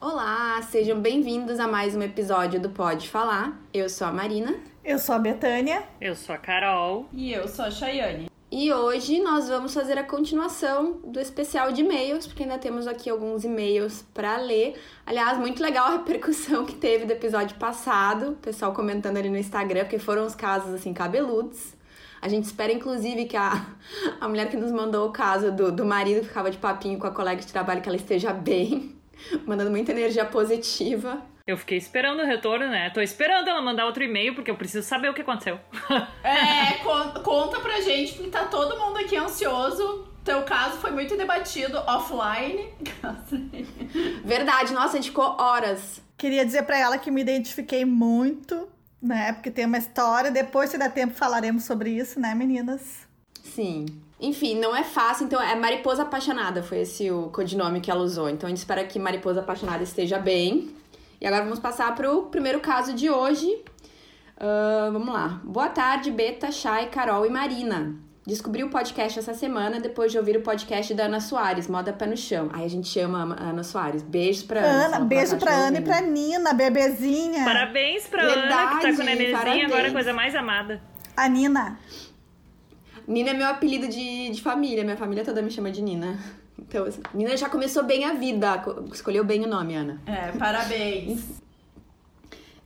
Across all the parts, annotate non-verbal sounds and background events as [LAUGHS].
Olá, sejam bem-vindos a mais um episódio do Pode Falar. Eu sou a Marina. Eu sou a Betânia. Eu sou a Carol. E eu sou a Chayane. E hoje nós vamos fazer a continuação do especial de e-mails, porque ainda temos aqui alguns e-mails para ler. Aliás, muito legal a repercussão que teve do episódio passado, o pessoal comentando ali no Instagram, porque foram os casos assim cabeludos. A gente espera, inclusive, que a, [LAUGHS] a mulher que nos mandou o caso do, do marido que ficava de papinho com a colega de trabalho, que ela esteja bem, mandando muita energia positiva. Eu fiquei esperando o retorno, né? Tô esperando ela mandar outro e-mail, porque eu preciso saber o que aconteceu. [LAUGHS] é, con conta pra gente, porque tá todo mundo aqui ansioso. Teu caso foi muito debatido offline. [LAUGHS] Verdade, nossa, a gente ficou horas. Queria dizer para ela que me identifiquei muito, né? Porque tem uma história. Depois, se der tempo, falaremos sobre isso, né, meninas? Sim. Enfim, não é fácil, então é Mariposa Apaixonada, foi esse o codinome que ela usou. Então a gente espera que Mariposa Apaixonada esteja bem. E agora vamos passar para o primeiro caso de hoje. Uh, vamos lá. Boa tarde, Beta, Chay, Carol e Marina. Descobri o podcast essa semana depois de ouvir o podcast da Ana Soares, Moda Pé no Chão. Aí a gente chama a Ana Soares. Beijos pra Ana. Ana beijo pra Ana e pra Nina, bebezinha. Parabéns pra Verdade, Ana, que tá com o nenenzinho agora, coisa mais amada. A Nina. Nina é meu apelido de, de família, minha família toda me chama de Nina. Então, assim, Nina já começou bem a vida, escolheu bem o nome, Ana. É, parabéns. [LAUGHS]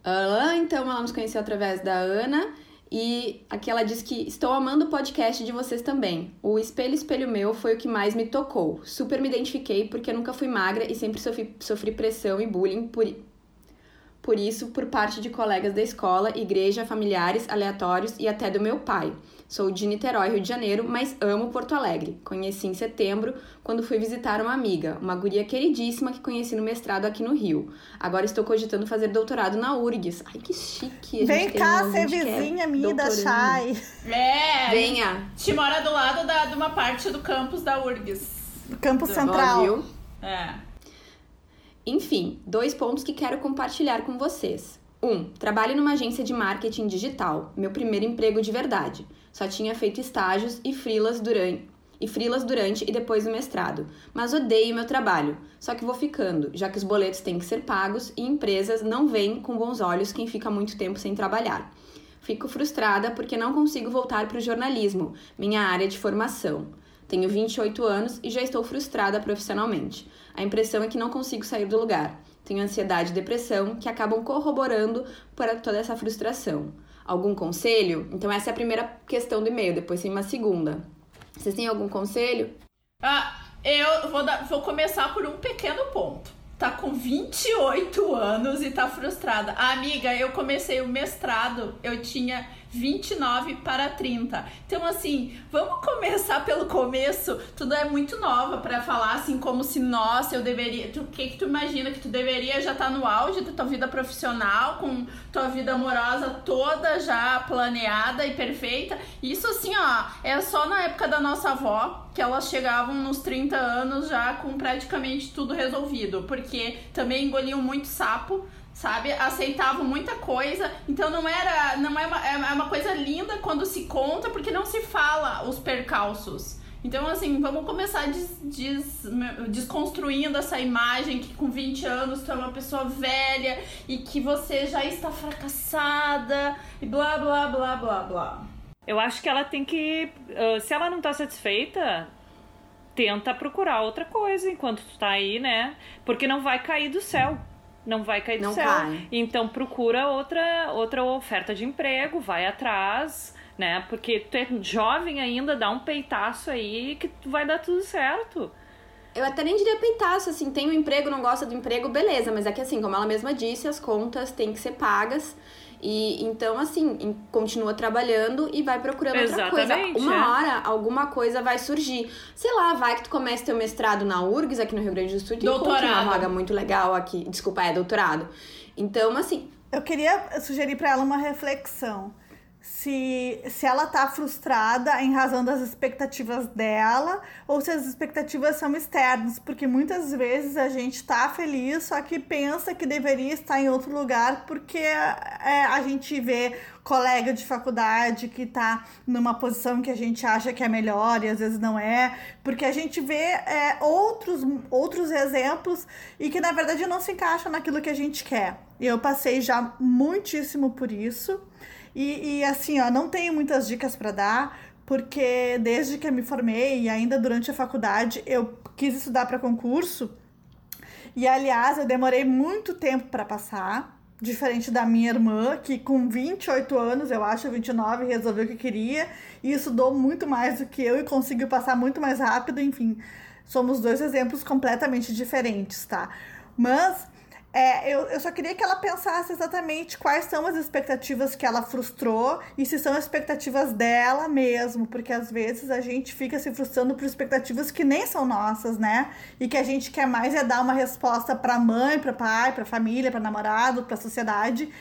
Uh, então, ela nos conheceu através da Ana. E aqui ela diz que estou amando o podcast de vocês também. O Espelho Espelho Meu foi o que mais me tocou. Super me identifiquei porque nunca fui magra e sempre sofri, sofri pressão e bullying por, por isso por parte de colegas da escola, igreja, familiares, aleatórios e até do meu pai. Sou de Niterói, Rio de Janeiro, mas amo Porto Alegre. Conheci em setembro, quando fui visitar uma amiga, uma guria queridíssima que conheci no mestrado aqui no Rio. Agora estou cogitando fazer doutorado na URGS. Ai, que chique! Vem cá, ser vizinha minha da Chay. É! Venha! Te mora do lado da, de uma parte do campus da URGS. Do campus do central. É. Enfim, dois pontos que quero compartilhar com vocês. 1. Um, trabalho numa agência de marketing digital, meu primeiro emprego de verdade. Só tinha feito estágios e frilas durante e frilas durante e depois do mestrado, mas odeio meu trabalho. Só que vou ficando, já que os boletos têm que ser pagos e empresas não veem com bons olhos quem fica muito tempo sem trabalhar. Fico frustrada porque não consigo voltar para o jornalismo, minha área de formação. Tenho 28 anos e já estou frustrada profissionalmente. A impressão é que não consigo sair do lugar. Tenho ansiedade e depressão que acabam corroborando para toda essa frustração algum conselho? Então essa é a primeira questão do e-mail, depois tem uma segunda. Vocês têm algum conselho? Ah, eu vou, dar, vou começar por um pequeno ponto. Tá com 28 anos e tá frustrada. Ah, amiga, eu comecei o mestrado, eu tinha 29 para 30. Então, assim, vamos começar pelo começo. Tudo é muito nova para falar assim, como se, nossa, eu deveria. O que, que tu imagina? Que tu deveria já estar tá no auge da tua vida profissional, com tua vida amorosa toda já planeada e perfeita. Isso, assim, ó, é só na época da nossa avó que elas chegavam nos 30 anos já com praticamente tudo resolvido, porque também engoliam muito sapo sabe? Aceitavam muita coisa. Então não era. Não é uma, é, é uma coisa linda quando se conta, porque não se fala os percalços. Então, assim, vamos começar des, des, desconstruindo essa imagem que com 20 anos tu é uma pessoa velha e que você já está fracassada e blá blá blá blá blá. Eu acho que ela tem que. Uh, se ela não está satisfeita, tenta procurar outra coisa enquanto tu tá aí, né? Porque não vai cair do céu não vai cair do não céu. Cai. Então procura outra outra oferta de emprego, vai atrás, né? Porque tu é jovem ainda, dá um peitaço aí que vai dar tudo certo. Eu até nem diria peitaço, assim, tem um emprego, não gosta do emprego, beleza, mas é que assim, como ela mesma disse, as contas têm que ser pagas. E então, assim, continua trabalhando e vai procurando Exatamente, outra coisa. Uma é. hora, alguma coisa vai surgir. Sei lá, vai que tu comece teu mestrado na URGS aqui no Rio Grande do Sul. e doutorado. uma vaga muito legal aqui. Desculpa, é doutorado. Então, assim. Eu queria sugerir para ela uma reflexão. Se, se ela tá frustrada em razão das expectativas dela ou se as expectativas são externas, porque muitas vezes a gente tá feliz, só que pensa que deveria estar em outro lugar porque é, a gente vê colega de faculdade que tá numa posição que a gente acha que é melhor e às vezes não é, porque a gente vê é, outros, outros exemplos e que na verdade não se encaixam naquilo que a gente quer. Eu passei já muitíssimo por isso. E, e assim, ó, não tenho muitas dicas para dar, porque desde que eu me formei e ainda durante a faculdade eu quis estudar para concurso. E aliás, eu demorei muito tempo para passar, diferente da minha irmã, que com 28 anos, eu acho, 29, resolveu que queria e estudou muito mais do que eu e conseguiu passar muito mais rápido, enfim. Somos dois exemplos completamente diferentes, tá? Mas é, eu, eu só queria que ela pensasse exatamente quais são as expectativas que ela frustrou e se são expectativas dela mesmo, porque às vezes a gente fica se frustrando por expectativas que nem são nossas, né? E que a gente quer mais é dar uma resposta para mãe, para pai, para família, para namorado, para sociedade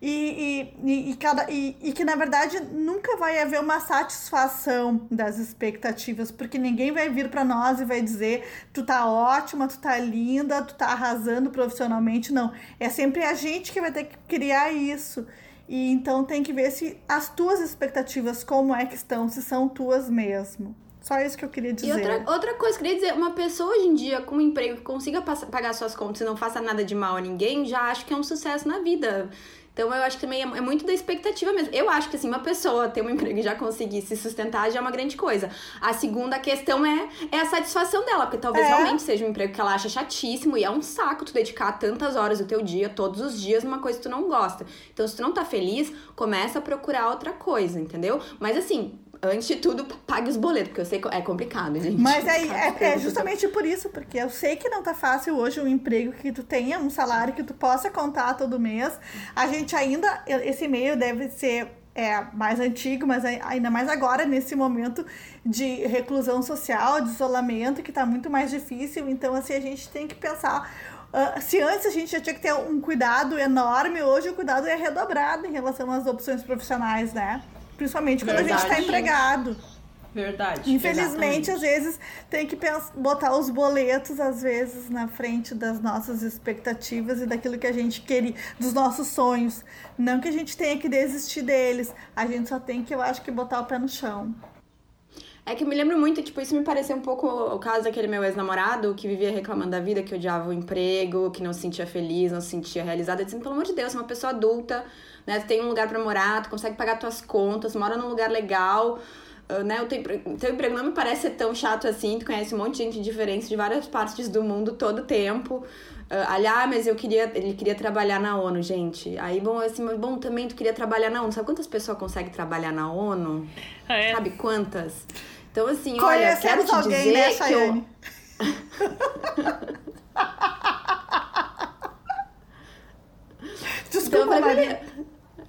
e, e, e, cada, e, e que na verdade nunca vai haver uma satisfação das expectativas, porque ninguém vai vir para nós e vai dizer tu tá ótima, tu tá linda, tu tá arrasando profissionalmente, não. É sempre a gente que vai ter que criar isso. E então tem que ver se as tuas expectativas como é que estão, se são tuas mesmo. Só isso que eu queria dizer. E outra, outra coisa, queria dizer, uma pessoa hoje em dia com um emprego que consiga pagar suas contas e não faça nada de mal a ninguém, já acho que é um sucesso na vida. Então eu acho que também é, é muito da expectativa mesmo. Eu acho que assim, uma pessoa ter um emprego e já conseguir se sustentar já é uma grande coisa. A segunda questão é, é a satisfação dela, porque talvez é. realmente seja um emprego que ela acha chatíssimo e é um saco tu dedicar tantas horas do teu dia, todos os dias, numa coisa que tu não gosta. Então, se tu não tá feliz, começa a procurar outra coisa, entendeu? Mas assim, antes de tudo, pague os boletos, porque eu sei que é complicado, gente. Mas aí é, é, justamente por isso, porque eu sei que não tá fácil hoje um emprego que tu tenha um salário que tu possa contar todo mês. A gente ainda, esse e-mail deve ser é, mais antigo, mas ainda mais agora, nesse momento de reclusão social, de isolamento, que tá muito mais difícil. Então, assim, a gente tem que pensar. Uh, se antes a gente já tinha que ter um cuidado enorme, hoje o cuidado é redobrado em relação às opções profissionais, né? Principalmente quando Verdade. a gente está empregado. Verdade. Infelizmente, exatamente. às vezes, tem que botar os boletos, às vezes, na frente das nossas expectativas e daquilo que a gente queria, dos nossos sonhos. Não que a gente tenha que desistir deles, a gente só tem que, eu acho, que botar o pé no chão. É que eu me lembro muito, tipo, isso me pareceu um pouco o caso daquele meu ex-namorado que vivia reclamando da vida, que odiava o emprego, que não se sentia feliz, não se sentia realizado, dizendo, pelo amor de Deus, uma pessoa adulta né? Tu tem um lugar para morar, tu consegue pagar tuas contas, mora num lugar legal, uh, né? O teu, teu emprego não me parece ser tão chato assim, tu conhece um monte de gente diferente de várias partes do mundo todo tempo. Uh, aliás, mas eu queria, ele queria trabalhar na ONU, gente. Aí, bom, assim, bom, também tu queria trabalhar na ONU. Sabe quantas pessoas conseguem trabalhar na ONU? É. Sabe quantas? Então, assim, olha, quero te alguém, dizer né, que eu... [LAUGHS] Desculpa, então, Maria.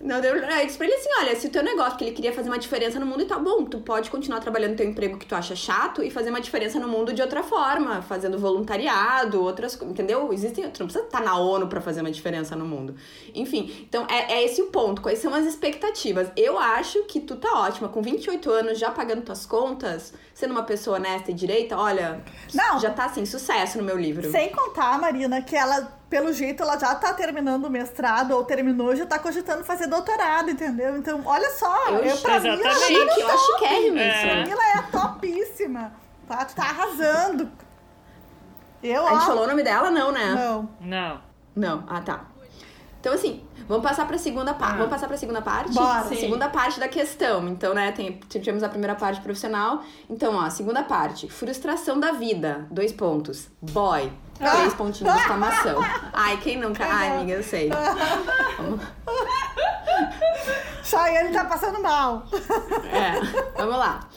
Não, deu, eu disse pra ele assim, olha, se o teu negócio, que ele queria fazer uma diferença no mundo e tá bom, tu pode continuar trabalhando no teu emprego que tu acha chato e fazer uma diferença no mundo de outra forma, fazendo voluntariado, outras, entendeu? Existem, tu não precisa estar na ONU para fazer uma diferença no mundo. Enfim, então é, é esse o ponto, quais são as expectativas? Eu acho que tu tá ótima, com 28 anos, já pagando tuas contas, sendo uma pessoa honesta e direita, olha, não, já tá assim, sucesso no meu livro. Sem contar, Marina, que ela pelo jeito, ela já tá terminando o mestrado ou terminou, já tá cogitando fazer doutorado, entendeu? Então, olha só, eu, eu pra mim, ela tá chique, eu acho que é isso. Pra mim, ela é topíssima, tá? Tu tá arrasando. Eu, A gente ó, falou o nome dela, não, né? Não. Não. Não, ah, tá. Então, assim, vamos passar para a segunda parte. Ah. Vamos passar para a segunda parte? Bora. Sim. Segunda parte da questão. Então, né, tem, tivemos a primeira parte profissional. Então, ó, segunda parte. Frustração da vida. Dois pontos. Boy. Três pontinhos de exclamação. [LAUGHS] Ai, quem nunca? Ai, amiga, eu sei. [LAUGHS] Chayane tá passando mal. É, vamos lá.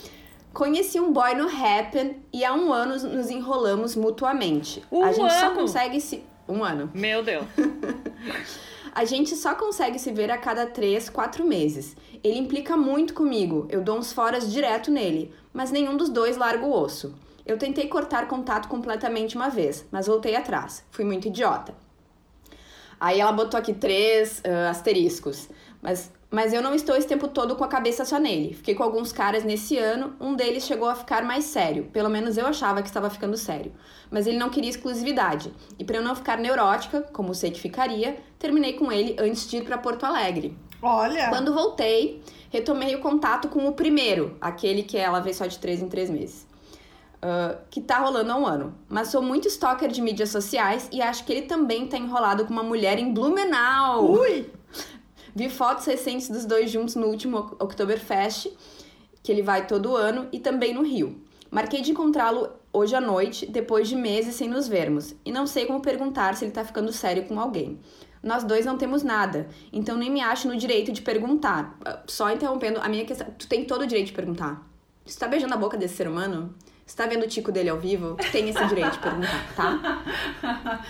Conheci um boy no Happen e há um ano nos enrolamos mutuamente. Um a gente ano? só consegue se. Um ano. Meu Deus. [LAUGHS] a gente só consegue se ver a cada três, quatro meses. Ele implica muito comigo, eu dou uns foras direto nele, mas nenhum dos dois larga o osso. Eu tentei cortar contato completamente uma vez, mas voltei atrás. Fui muito idiota. Aí ela botou aqui três uh, asteriscos. Mas Mas eu não estou esse tempo todo com a cabeça só nele. Fiquei com alguns caras nesse ano, um deles chegou a ficar mais sério. Pelo menos eu achava que estava ficando sério. Mas ele não queria exclusividade. E para eu não ficar neurótica, como sei que ficaria, terminei com ele antes de ir para Porto Alegre. Olha. Quando voltei, retomei o contato com o primeiro, aquele que ela vê só de três em três meses. Uh, que tá rolando há um ano. Mas sou muito stalker de mídias sociais e acho que ele também tá enrolado com uma mulher em Blumenau. Ui! Vi fotos recentes dos dois juntos no último Oktoberfest, que ele vai todo ano, e também no Rio. Marquei de encontrá-lo hoje à noite, depois de meses sem nos vermos, e não sei como perguntar se ele tá ficando sério com alguém. Nós dois não temos nada, então nem me acho no direito de perguntar. Só interrompendo a minha questão, tu tem todo o direito de perguntar. Tu tá beijando a boca desse ser humano, você tá vendo o tico dele ao vivo? Tu tem esse direito de perguntar, tá?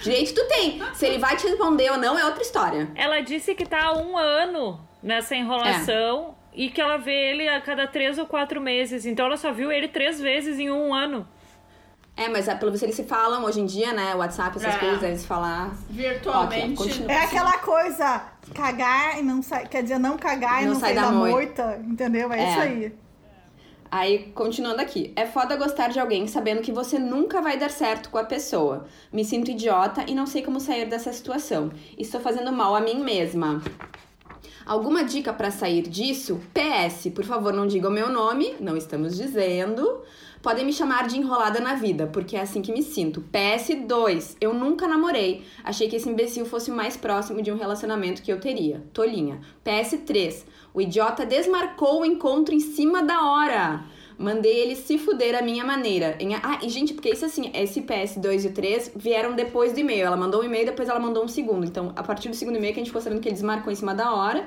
Direito tu tem. Se ele vai te responder ou não é outra história. Ela disse que tá há um ano nessa enrolação é. e que ela vê ele a cada três ou quatro meses. Então ela só viu ele três vezes em um ano. É, mas é, pelo visto eles se falam hoje em dia, né? WhatsApp, essas é. coisas, eles falar. Virtualmente. Okay, é aquela coisa, cagar e não sair. Quer dizer, não cagar e não, sair da, da moita. moita. Entendeu? É, é, isso aí. Aí, continuando aqui. É foda gostar de alguém sabendo que você nunca vai dar certo com a pessoa. Me sinto idiota e não sei como sair dessa situação. Estou fazendo mal a mim mesma. Alguma dica para sair disso? PS, por favor, não diga o meu nome, não estamos dizendo. Podem me chamar de enrolada na vida, porque é assim que me sinto. PS2, eu nunca namorei. Achei que esse imbecil fosse o mais próximo de um relacionamento que eu teria. Tolinha. PS3, o idiota desmarcou o encontro em cima da hora. Mandei ele se fuder a minha maneira. Ah, e gente, porque isso assim, esse PS2 e o 3 vieram depois do e-mail. Ela mandou um e-mail, depois ela mandou um segundo. Então, a partir do segundo e-mail que a gente ficou sabendo que ele desmarcou em cima da hora.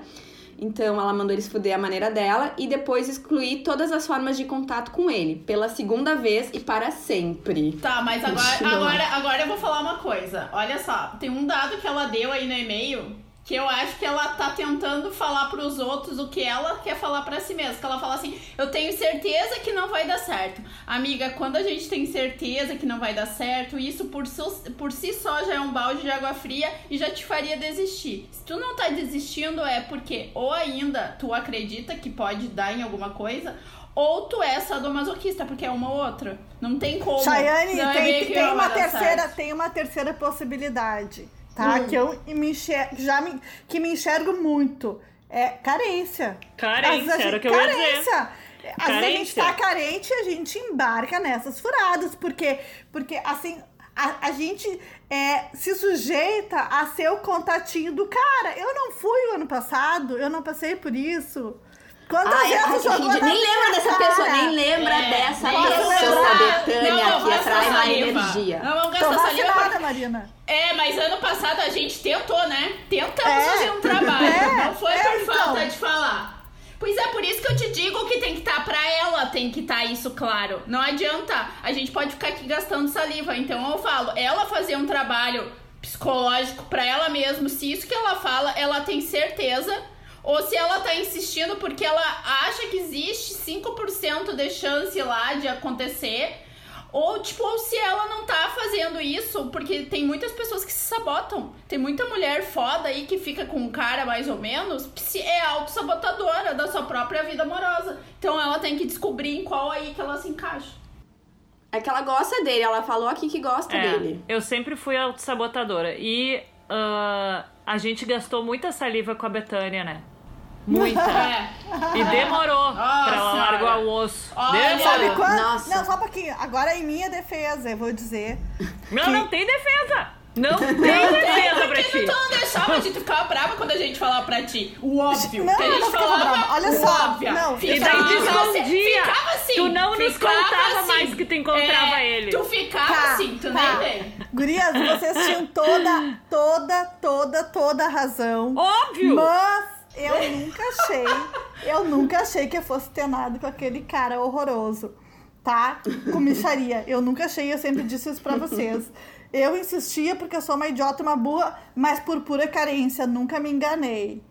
Então, ela mandou ele se fuder a maneira dela e depois excluir todas as formas de contato com ele, pela segunda vez e para sempre. Tá, mas agora, agora, agora eu vou falar uma coisa. Olha só, tem um dado que ela deu aí no e-mail que eu acho que ela tá tentando falar para os outros o que ela quer falar para si mesma. Que ela fala assim: "Eu tenho certeza que não vai dar certo". Amiga, quando a gente tem certeza que não vai dar certo, isso por, si, por si só já é um balde de água fria e já te faria desistir. Se tu não tá desistindo é porque ou ainda tu acredita que pode dar em alguma coisa, ou tu é sadomasoquista, porque é uma ou outra. Não tem como. Chayane, tem, tem uma terceira, tem uma terceira possibilidade tá? Hum. Que eu me enxergo, já me, que me enxergo muito. É carência. Carência, era o que eu carência. ia dizer. Às vezes a gente tá carente e a gente embarca nessas furadas, porque, porque assim, a, a gente é, se sujeita a ser o contatinho do cara. Eu não fui o ano passado, eu não passei por isso. Quantas ai, vezes gente, nem lembra dessa cara. pessoa, nem lembra é, dessa pessoa, Betânia, que atrai uma energia. Não vamos gastar saliva. Nada, Marina. É, mas ano passado a gente tentou, né? Tentamos é. fazer um trabalho. É. Não foi é, por então. falta de falar. Pois é, por isso que eu te digo que tem que estar tá pra ela, tem que estar tá isso claro. Não adianta, a gente pode ficar aqui gastando saliva. Então eu falo, ela fazer um trabalho psicológico para ela mesma, se isso que ela fala, ela tem certeza ou se ela tá insistindo porque ela acha que existe 5% de chance lá de acontecer. Ou, tipo, ou se ela não tá fazendo isso, porque tem muitas pessoas que se sabotam. Tem muita mulher foda aí que fica com um cara mais ou menos, que é autossabotadora da sua própria vida amorosa. Então ela tem que descobrir em qual aí que ela se encaixa. É que ela gosta dele, ela falou aqui que gosta é, dele. Eu sempre fui autossabotadora. E uh, a gente gastou muita saliva com a Betânia, né? Muita. É. E demorou Nossa, pra ela largar o osso. Olha, Sabe quando? Nossa. Não, só um pouquinho. Agora, em minha defesa, eu vou dizer. Não, que... não tem defesa! Não tem defesa pra ti. Tu não deixava de tu ficar brava quando a gente falava pra ti. O óbvio. Não, que a gente não falava brava. Olha só. Óbvio. Não. E daí tu escondia. Ficava assim. Tu não nos contava assim. mais que tu encontrava é, ele. Tu ficava tá, assim, tu tá. nem vem. Gurias, vocês tinham toda, toda, toda, toda razão. Óbvio. Mas eu nunca achei, eu nunca achei que eu fosse ter nada com aquele cara horroroso, tá? Com micharia. Eu nunca achei, eu sempre disse isso pra vocês. Eu insistia porque eu sou uma idiota, uma burra, mas por pura carência, nunca me enganei.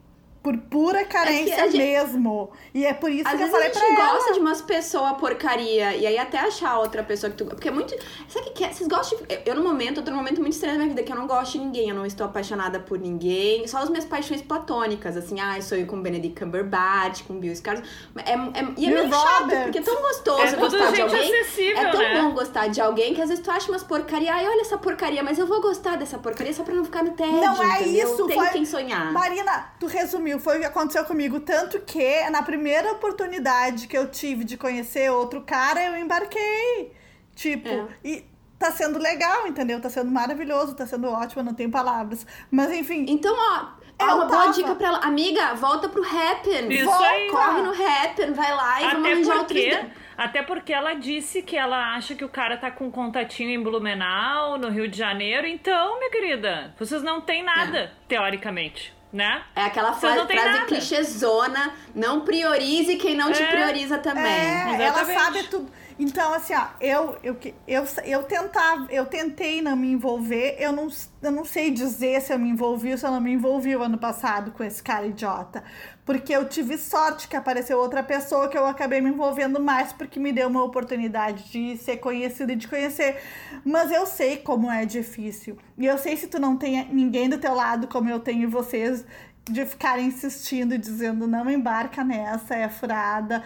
Por pura carência a gente- mesmo. E é por isso Às que eu a falei gente pra ela. gosta de umas pessoas porcaria e aí até achar outra pessoa que tu. Porque é muito. Sabe o que é? Vocês gostam de. Eu, no momento, eu tô num momento muito estranho da minha vida que eu não gosto de ninguém, eu não estou apaixonada por ninguém. Só as minhas paixões platônicas, assim, ai, sou eu com Benedict Cumberbatch, com Bill Skarsgård. É, é, e é meio chato, porque é tão gostoso É tudo gostar de gente alguém. É tão né? bom gostar de alguém que às vezes tu acha umas porcaria, ai, olha essa porcaria, mas eu vou gostar dessa porcaria só pra não ficar no tédio. Não é entendeu? isso, Tem foi- quem sonhar. Marina, tu resumiu, foi o que aconteceu comigo. Tanto que na primeira oportunidade que eu tive de conhecer outro cara, eu embarquei. Tipo, É. e tá sendo legal, entendeu? Tá sendo maravilhoso, tá sendo ótimo, eu não tenho palavras. Mas enfim, Então, ó, ó, uma boa dica pra ela. Amiga, volta pro Happen. Isso Volta, aí. Corre no Happen, vai lá e vamos Até arranjar porque, outros... até porque ela disse que ela acha que o cara tá com contatinho em Blumenau, no Rio de Janeiro. Então, minha querida, vocês não têm nada, teoricamente, né? É aquela frase nada. clichêzona, não priorize quem não te É. prioriza também. É, ela sabe tudo. Então, assim, ó, eu, eu, eu, eu tentava, eu tentei não me envolver, eu não, eu não sei dizer se eu me envolvi ou se eu não me envolvi o ano passado com esse cara idiota. Porque eu tive sorte que apareceu outra pessoa que eu acabei me envolvendo mais, porque me deu uma oportunidade de ser conhecida e de conhecer. Mas eu sei como é difícil. E eu sei se tu não tem ninguém do teu lado, como eu tenho vocês, de ficarem insistindo, dizendo não embarca nessa, é furada,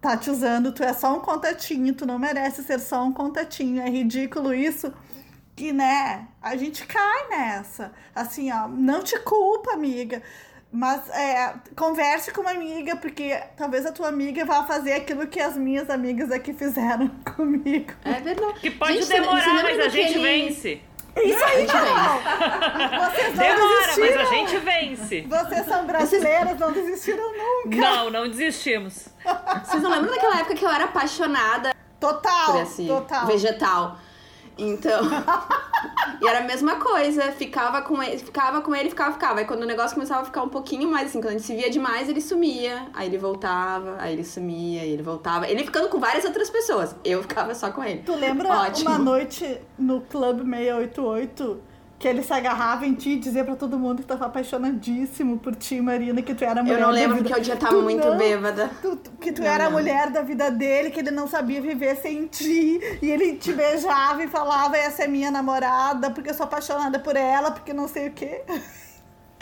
tá te usando, tu é só um contatinho, tu não merece ser só um contatinho. É ridículo isso. Que, né, a gente cai nessa. Assim, ó, não te culpa, amiga. Mas é, converse com uma amiga, porque talvez a tua amiga vá fazer aquilo que as minhas amigas aqui fizeram [LAUGHS] comigo. É verdade. Que pode Gente, demorar, mas a gente daquele- vence. Isso aí, gente Carol! Vocês não Demora, mas desistiram! a gente vence. Vocês são brasileiras, não desistiram nunca! Não, não desistimos. Vocês não lembram daquela época que eu era apaixonada Total, por esse total. vegetal? Então. [LAUGHS] e era a mesma coisa. Ficava com ele, ficava com ele, ficava, ficava. Aí quando o negócio começava a ficar um pouquinho mais assim, quando a gente se via demais, ele sumia. Aí ele voltava, aí ele sumia, aí ele voltava. Ele ficando com várias outras pessoas. Eu ficava só com ele. Tu lembra Ótimo. uma noite no Club 688 que ele se agarrava em ti e dizia pra todo mundo que tava apaixonadíssimo por ti, Marina, que tu era a mulher Eu não lembro vida. porque eu já tava Tu muito não, bêbada. tu- tu- que tu Não, era a não. mulher da vida dele, que ele não sabia viver sem ti. E ele te beijava e falava, essa é minha namorada, porque eu sou apaixonada por ela, porque não sei o quê.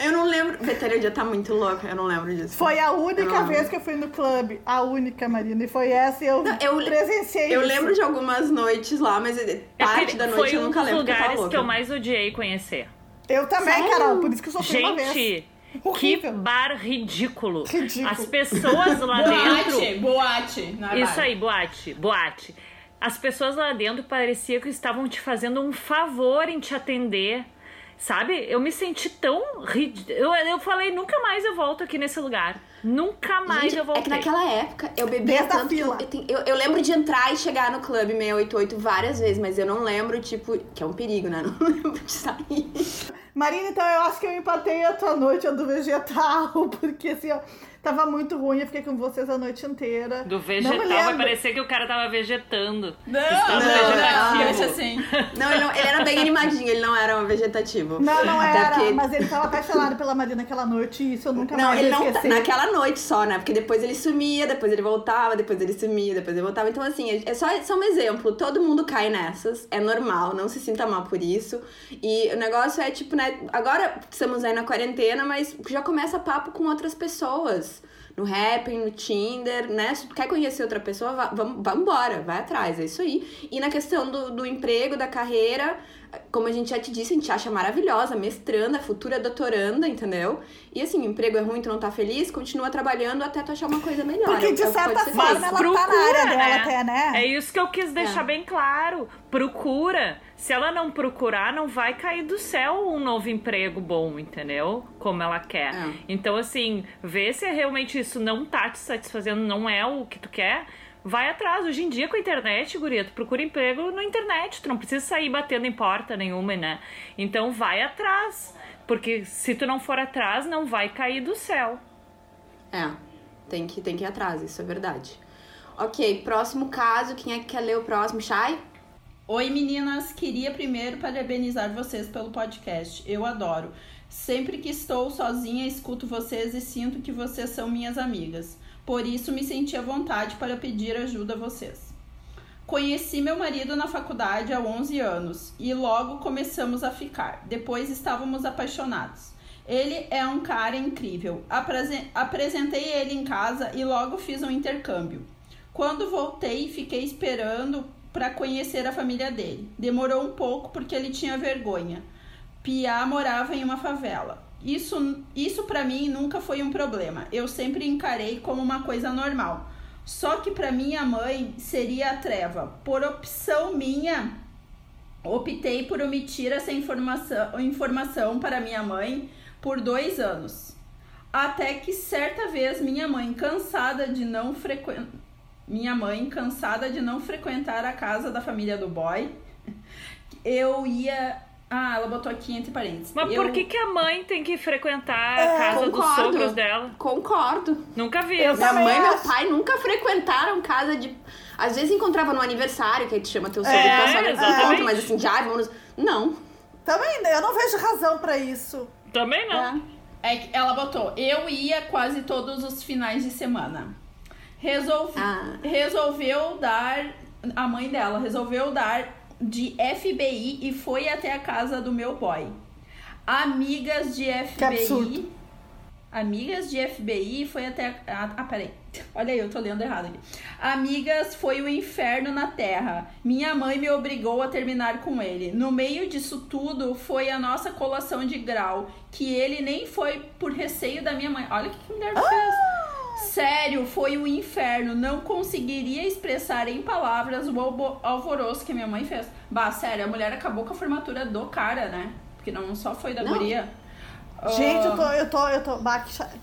Eu não lembro. Betânia já tá muito louca, eu não lembro disso. Foi a única não vez que eu fui no clube. A única, Marina. E foi essa e eu, Não, eu- presenciei Eu isso. lembro de algumas noites lá, mas É parte que da noite foi eu um nunca dos lembro porque eu tava lugares que eu mais odiei conhecer. Eu também, Sério? Carol. Por isso que eu só fui uma vez. Gente, que Horrível. bar ridículo. Ridículo. As pessoas lá dentro. Boate, boate. Não é Isso bar. aí, boate, boate. As pessoas lá dentro parecia que estavam te fazendo um favor em te atender. Sabe? Eu me senti tão ridículo. Eu, eu falei, nunca mais eu volto aqui nesse lugar. Nunca mais Gente, eu voltei. É que naquela época eu bebia Desde a tanto que eu, fila. eu, eu- eu lembro de entrar e chegar no clube 688 várias vezes, mas eu não lembro, tipo, que é um perigo, né? [LAUGHS] Não lembro de sair. Marina, então eu acho que eu empatei a tua noite, a do vegetal, [LAUGHS] porque assim, ó, tava muito ruim, eu fiquei com vocês a noite inteira. Do vegetal vai parecer que o cara tava vegetando. Não, não, vegetativo. não, deixa assim. Não ele, não, ele era bem animadinho, ele não era um vegetativo. Não, não Até era, porque- mas ele tava apaixonado pela Marina aquela noite e isso eu nunca Não, mais ele não. esquecer. Naquela noite só, né? Porque depois ele sumia, depois ele voltava, depois ele sumia, depois ele voltava. Então, assim, é só, é só um exemplo. Todo mundo cai nessas. É normal, não se sinta mal por isso. E o negócio é, tipo, né? Agora estamos aí na quarentena, mas já começa papo com outras pessoas. No Happn, no Tinder, né? Se tu quer conhecer outra pessoa, vamos embora, vai atrás, é isso aí. E na questão do, do emprego, da carreira, como a gente já te disse, a gente acha maravilhosa, mestranda, futura doutoranda, entendeu? E assim, o emprego é ruim, tu não tá feliz, continua trabalhando até tu achar uma coisa melhor. Porque É de é o que certa forma ela tá na área dela até, né? É isso que eu quis deixar É. bem claro. Procura. Se ela não procurar, não vai cair do céu um novo emprego bom, entendeu? Como ela quer. É. Então, assim, vê se realmente isso não tá te satisfazendo, não é o que tu quer. Vai atrás. Hoje em dia, com a internet, guria, tu procura emprego na internet. Tu não precisa sair batendo em porta nenhuma, né? Então, vai atrás. Porque se tu não for atrás, não vai cair do céu. É, tem que, tem que ir atrás, isso é verdade. Ok, próximo caso, quem é que quer ler o próximo? Shai? Oi meninas, queria primeiro parabenizar vocês pelo podcast. Eu adoro. Sempre que estou sozinha, escuto vocês e sinto que vocês são minhas amigas. Por isso me senti à vontade para pedir ajuda a vocês. Conheci meu marido na faculdade há 11 anos e logo começamos a ficar. Depois estávamos apaixonados. Ele é um cara incrível. Apresen apresentei ele em casa e logo fiz um intercâmbio. Quando voltei, fiquei esperando para conhecer a família dele. Demorou um pouco porque ele tinha vergonha. Pia morava em uma favela. Isso, isso para mim nunca foi um problema. Eu sempre encarei como uma coisa normal. Só que para minha mãe seria a treva. Por opção minha, optei por omitir essa informação, informação para minha mãe por dois anos. Até que certa vez minha mãe, cansada de não frequentar. Minha mãe, cansada de não frequentar a casa da família do boy, [LAUGHS] eu ia. Ah, ela botou aqui entre parênteses. Mas eu... por que, que a mãe tem que frequentar a É, casa dos concordo. sogros dela? Concordo. Nunca vi. Eu Minha mãe e meu pai nunca frequentaram casa de. Às vezes encontrava no aniversário, que aí tu chama teu sogro É, e tua sogra mas assim, já, vamos. Não. Também, eu não vejo razão pra isso. Também não. É. É que ela botou, eu ia quase todos os finais de semana. Resolve, Ah. Resolveu dar, a mãe dela resolveu dar de FBI e foi até a casa do meu boy. Amigas de. FBI. Amigas de FBI foi até. Ah, ah, peraí. [LAUGHS] Olha aí, eu tô lendo errado aqui. Amigas foi o inferno na terra. Minha mãe me obrigou a terminar com ele. No meio disso tudo foi a nossa colação de grau, que ele nem foi por receio da minha mãe. Olha o que, que mulher fez. Sério, foi o inferno. Não conseguiria expressar em palavras o alvoroço que a minha mãe fez. Bah, sério, a mulher acabou com a formatura do cara, né? Porque não só foi da Não. guria. Gente, eu Ah, tô, eu tô, eu tô. Bah, que chato.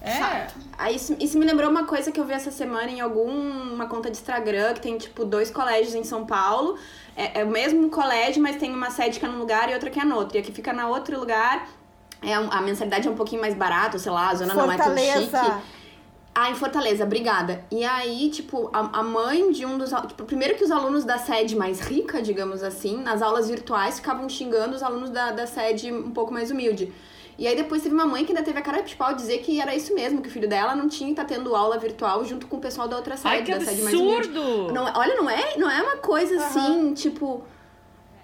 É. Aí isso, isso me lembrou uma coisa que eu vi essa semana em alguma conta de Instagram, que tem, tipo, dois colégios em São Paulo. É, é o mesmo colégio, mas tem uma sede que é num lugar e outra que é no outro. E a que fica na outro lugar, é, um- a mensalidade é um pouquinho mais barata, sei lá, a zona não é tão chique. Fortaleza. Ah, em Fortaleza, obrigada. E aí, tipo, a, a mãe de um dos. Tipo, primeiro que os alunos da sede mais rica, digamos assim, nas aulas virtuais ficavam xingando os alunos da, da sede um pouco mais humilde. E aí depois teve uma mãe que ainda teve a cara de pau dizer que era isso mesmo, que o filho dela não tinha que estar tendo aula virtual junto com o pessoal da outra sede, Ai, que da sede mais humilde. absurdo! Não, olha, não é, não é uma coisa assim, tipo.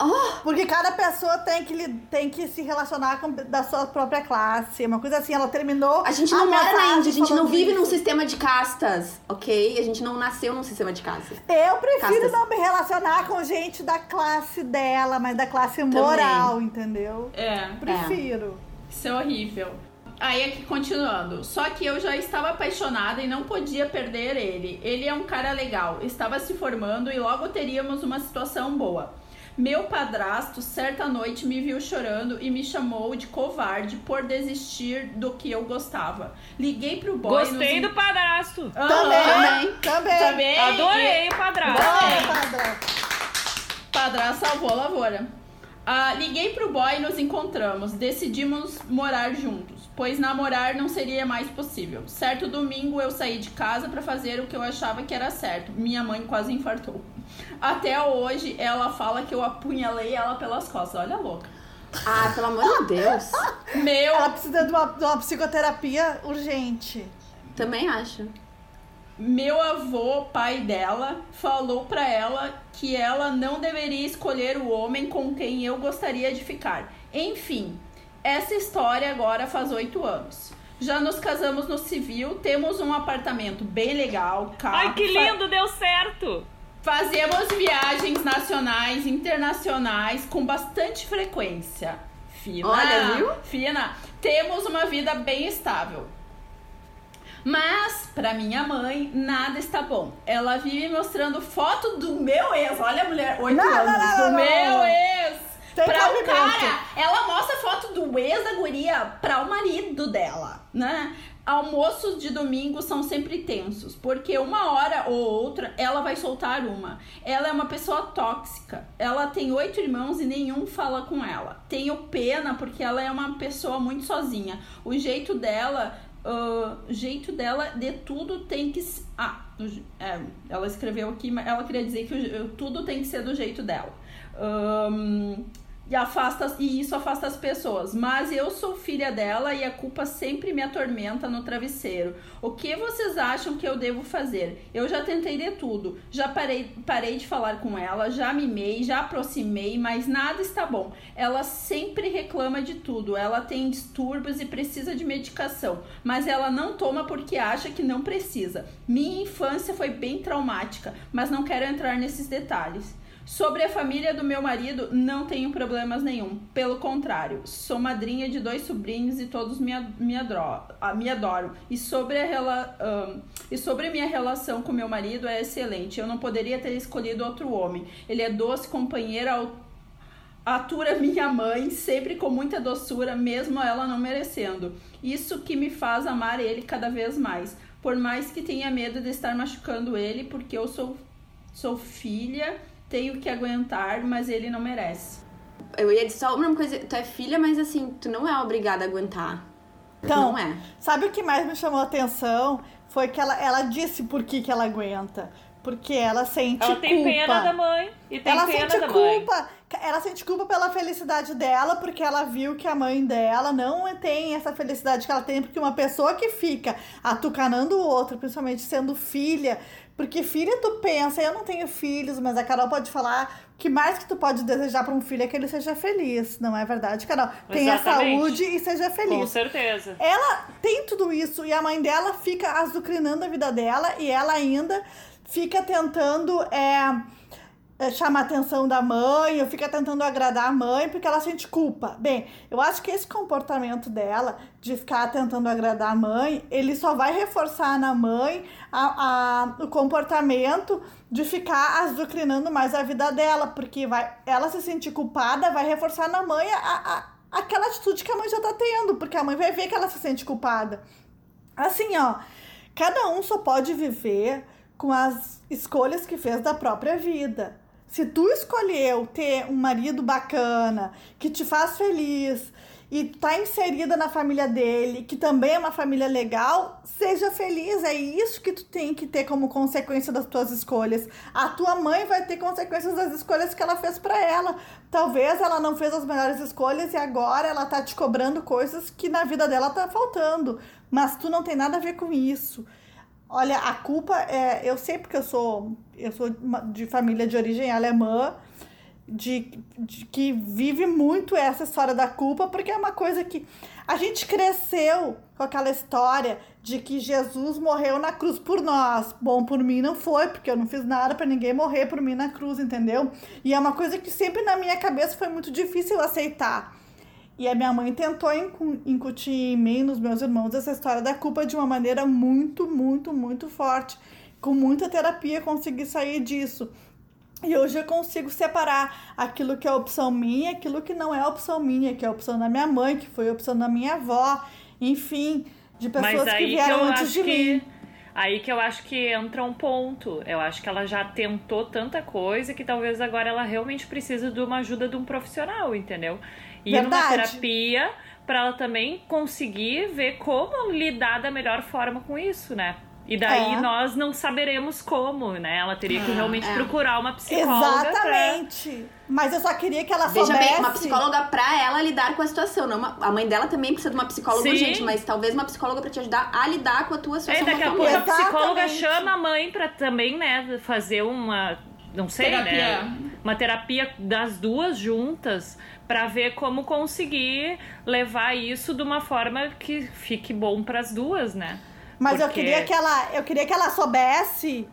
Oh, Porque cada pessoa tem que, tem que se relacionar com da sua própria classe. Uma coisa assim, ela terminou. a gente não mora na Índia, a gente não vive num isso. sistema de castas, ok? A gente não nasceu num sistema de castas. Eu prefiro Castas. não me relacionar com gente da classe dela, mas da classe moral, entendeu? É. Prefiro. Isso é horrível. Aí aqui continuando. Só que eu já estava apaixonada e não podia perder ele. Ele é um cara legal, estava se formando e logo teríamos uma situação boa. Meu padrasto, certa noite, me viu chorando e me chamou de covarde por desistir do que eu gostava. Liguei pro boy. Gostei nos... do padrasto. Também. Também. Também. Adorei o padrasto. Boa, padrão. Padrasto salvou a lavoura. Ah, liguei pro boy e nos encontramos. Decidimos morar juntos, pois namorar não seria mais possível. Certo domingo eu saí de casa para fazer o que eu achava que era certo. Minha mãe quase infartou. Até hoje ela fala que eu apunhalei ela pelas costas. Olha a louca. Ah, pelo amor de Deus. Meu, Ela precisa de uma, de uma psicoterapia urgente. Também acho. meu avô, pai dela, falou pra ela que ela não deveria escolher o homem com quem eu gostaria de ficar. Enfim, essa história agora faz oito anos. Já nos casamos no civil, temos um apartamento bem legal, carro. Ai, que fa- lindo, deu certo! Fazemos viagens nacionais, internacionais com bastante frequência. Fina. Olha, viu? Fina. Temos uma vida bem estável. Mas, pra minha mãe, nada está bom. Ela vive mostrando foto do meu ex. Olha a mulher, oito Não, anos. não, do não, meu não. ex. Tem pra o cara. Ela mostra foto do ex da guria pra o marido dela, né? Almoços de domingo são sempre tensos, porque uma hora ou outra ela vai soltar uma. Ela é uma pessoa tóxica. Ela tem oito irmãos e nenhum fala com ela. Tenho pena porque ela é uma pessoa muito sozinha. O jeito dela uh, jeito dela de tudo tem que. Ah, é, ela escreveu aqui, mas ela queria dizer que o, tudo tem que ser do jeito dela. Um, e afasta e isso afasta as pessoas. Mas eu sou filha dela e a culpa sempre me atormenta no travesseiro. O que vocês acham que eu devo fazer? Eu já tentei de tudo. Já parei, parei de falar com ela, já mimei, já aproximei, mas nada está bom. Ela sempre reclama de tudo. Ela tem distúrbios e precisa de medicação, mas ela não toma porque acha que não precisa. Minha infância foi bem traumática, mas não quero entrar nesses detalhes. Sobre a família do meu marido, não tenho problemas nenhum. Pelo contrário, sou madrinha de dois sobrinhos e todos me, me, adoro, me adoram. E sobre, a um, e sobre a minha relação com meu marido é excelente. Eu não poderia ter escolhido outro homem. Ele é doce, companheiro, atura minha mãe, sempre com muita doçura, mesmo ela não merecendo. Isso que me faz amar ele cada vez mais. Por mais que tenha medo de estar machucando ele, porque eu sou, sou filha tenho que aguentar, mas ele não merece. Eu ia dizer só uma coisa, tu é filha, mas assim, tu não é obrigada a aguentar. Então, não é. Sabe o que mais me chamou a atenção? Foi que ela, ela disse por que, que ela aguenta. Porque ela sente ela culpa. Ela tem pena da mãe. E tem ela pena sente da culpa. Mãe. Ela sente culpa pela felicidade dela, porque ela viu que a mãe dela não tem essa felicidade que ela tem, porque uma pessoa que fica atucanando o outro, principalmente sendo filha, porque filha, tu pensa, eu não tenho filhos, mas a Carol pode falar que mais que tu pode desejar para um filho é que ele seja feliz, não é verdade, Carol? Tenha saúde e seja feliz. Com certeza. Ela tem tudo isso e a mãe dela fica azucrinando a vida dela e ela ainda fica tentando é, é, chama a atenção da mãe, ou fica tentando agradar a mãe porque ela sente culpa. Bem, eu acho que esse comportamento dela, de ficar tentando agradar a mãe, ele só vai reforçar na mãe a, a, o comportamento de ficar azucrinando mais a vida dela, porque vai, ela se sentir culpada vai reforçar na mãe a, a, aquela atitude que a mãe já tá tendo, porque a mãe vai ver que ela se sente culpada. Assim, ó, cada um só pode viver com as escolhas que fez da própria vida. Se tu escolheu ter um marido bacana, que te faz feliz e tá inserida na família dele, que também é uma família legal, seja feliz. É isso que tu tem que ter como consequência das tuas escolhas. A tua mãe vai ter consequências das escolhas que ela fez para ela. Talvez ela não fez as melhores escolhas e agora ela tá te cobrando coisas que na vida dela tá faltando. Mas tu não tem nada a ver com isso. Olha, a culpa é. Eu sei porque eu sou. Eu sou de família de origem alemã, de, de, que vive muito essa história da culpa, porque é uma coisa que. A gente cresceu com aquela história de que Jesus morreu na cruz por nós. Bom, por mim não foi, porque eu não fiz nada para ninguém morrer por mim na cruz, entendeu? E é uma coisa que sempre na minha cabeça foi muito difícil aceitar. E a minha mãe tentou incutir em mim, nos meus irmãos, essa história da culpa de uma maneira muito, muito, muito forte. Com muita terapia, consegui sair disso. E hoje eu consigo separar aquilo que é opção minha, aquilo que não é opção minha, que é opção da minha mãe, que foi opção da minha avó, enfim, de pessoas que vieram que antes de que... mim. Aí que eu acho que entra um ponto. Eu acho que ela já tentou tanta coisa que talvez agora ela realmente precisa de uma ajuda de um profissional, entendeu? Ir Verdade. numa terapia para ela também conseguir ver como lidar da melhor forma com isso, né? E daí é. nós não saberemos como, né? Ela teria que é, realmente é. procurar uma psicóloga. Exatamente. Pra... Mas eu só queria que ela Veja soubesse... bem, uma psicóloga pra ela lidar com a situação. Não uma... A mãe dela também precisa de uma psicóloga Sim. urgente, mas talvez uma psicóloga pra te ajudar a lidar com a tua situação. É, daqui a pouco a psicóloga chama a mãe pra também, né, fazer uma não sei, né? terapia. né? Uma terapia das duas juntas para ver como conseguir levar isso de uma forma que fique bom para as duas, né? Mas Porque... eu queria que ela, eu queria que ela soubesse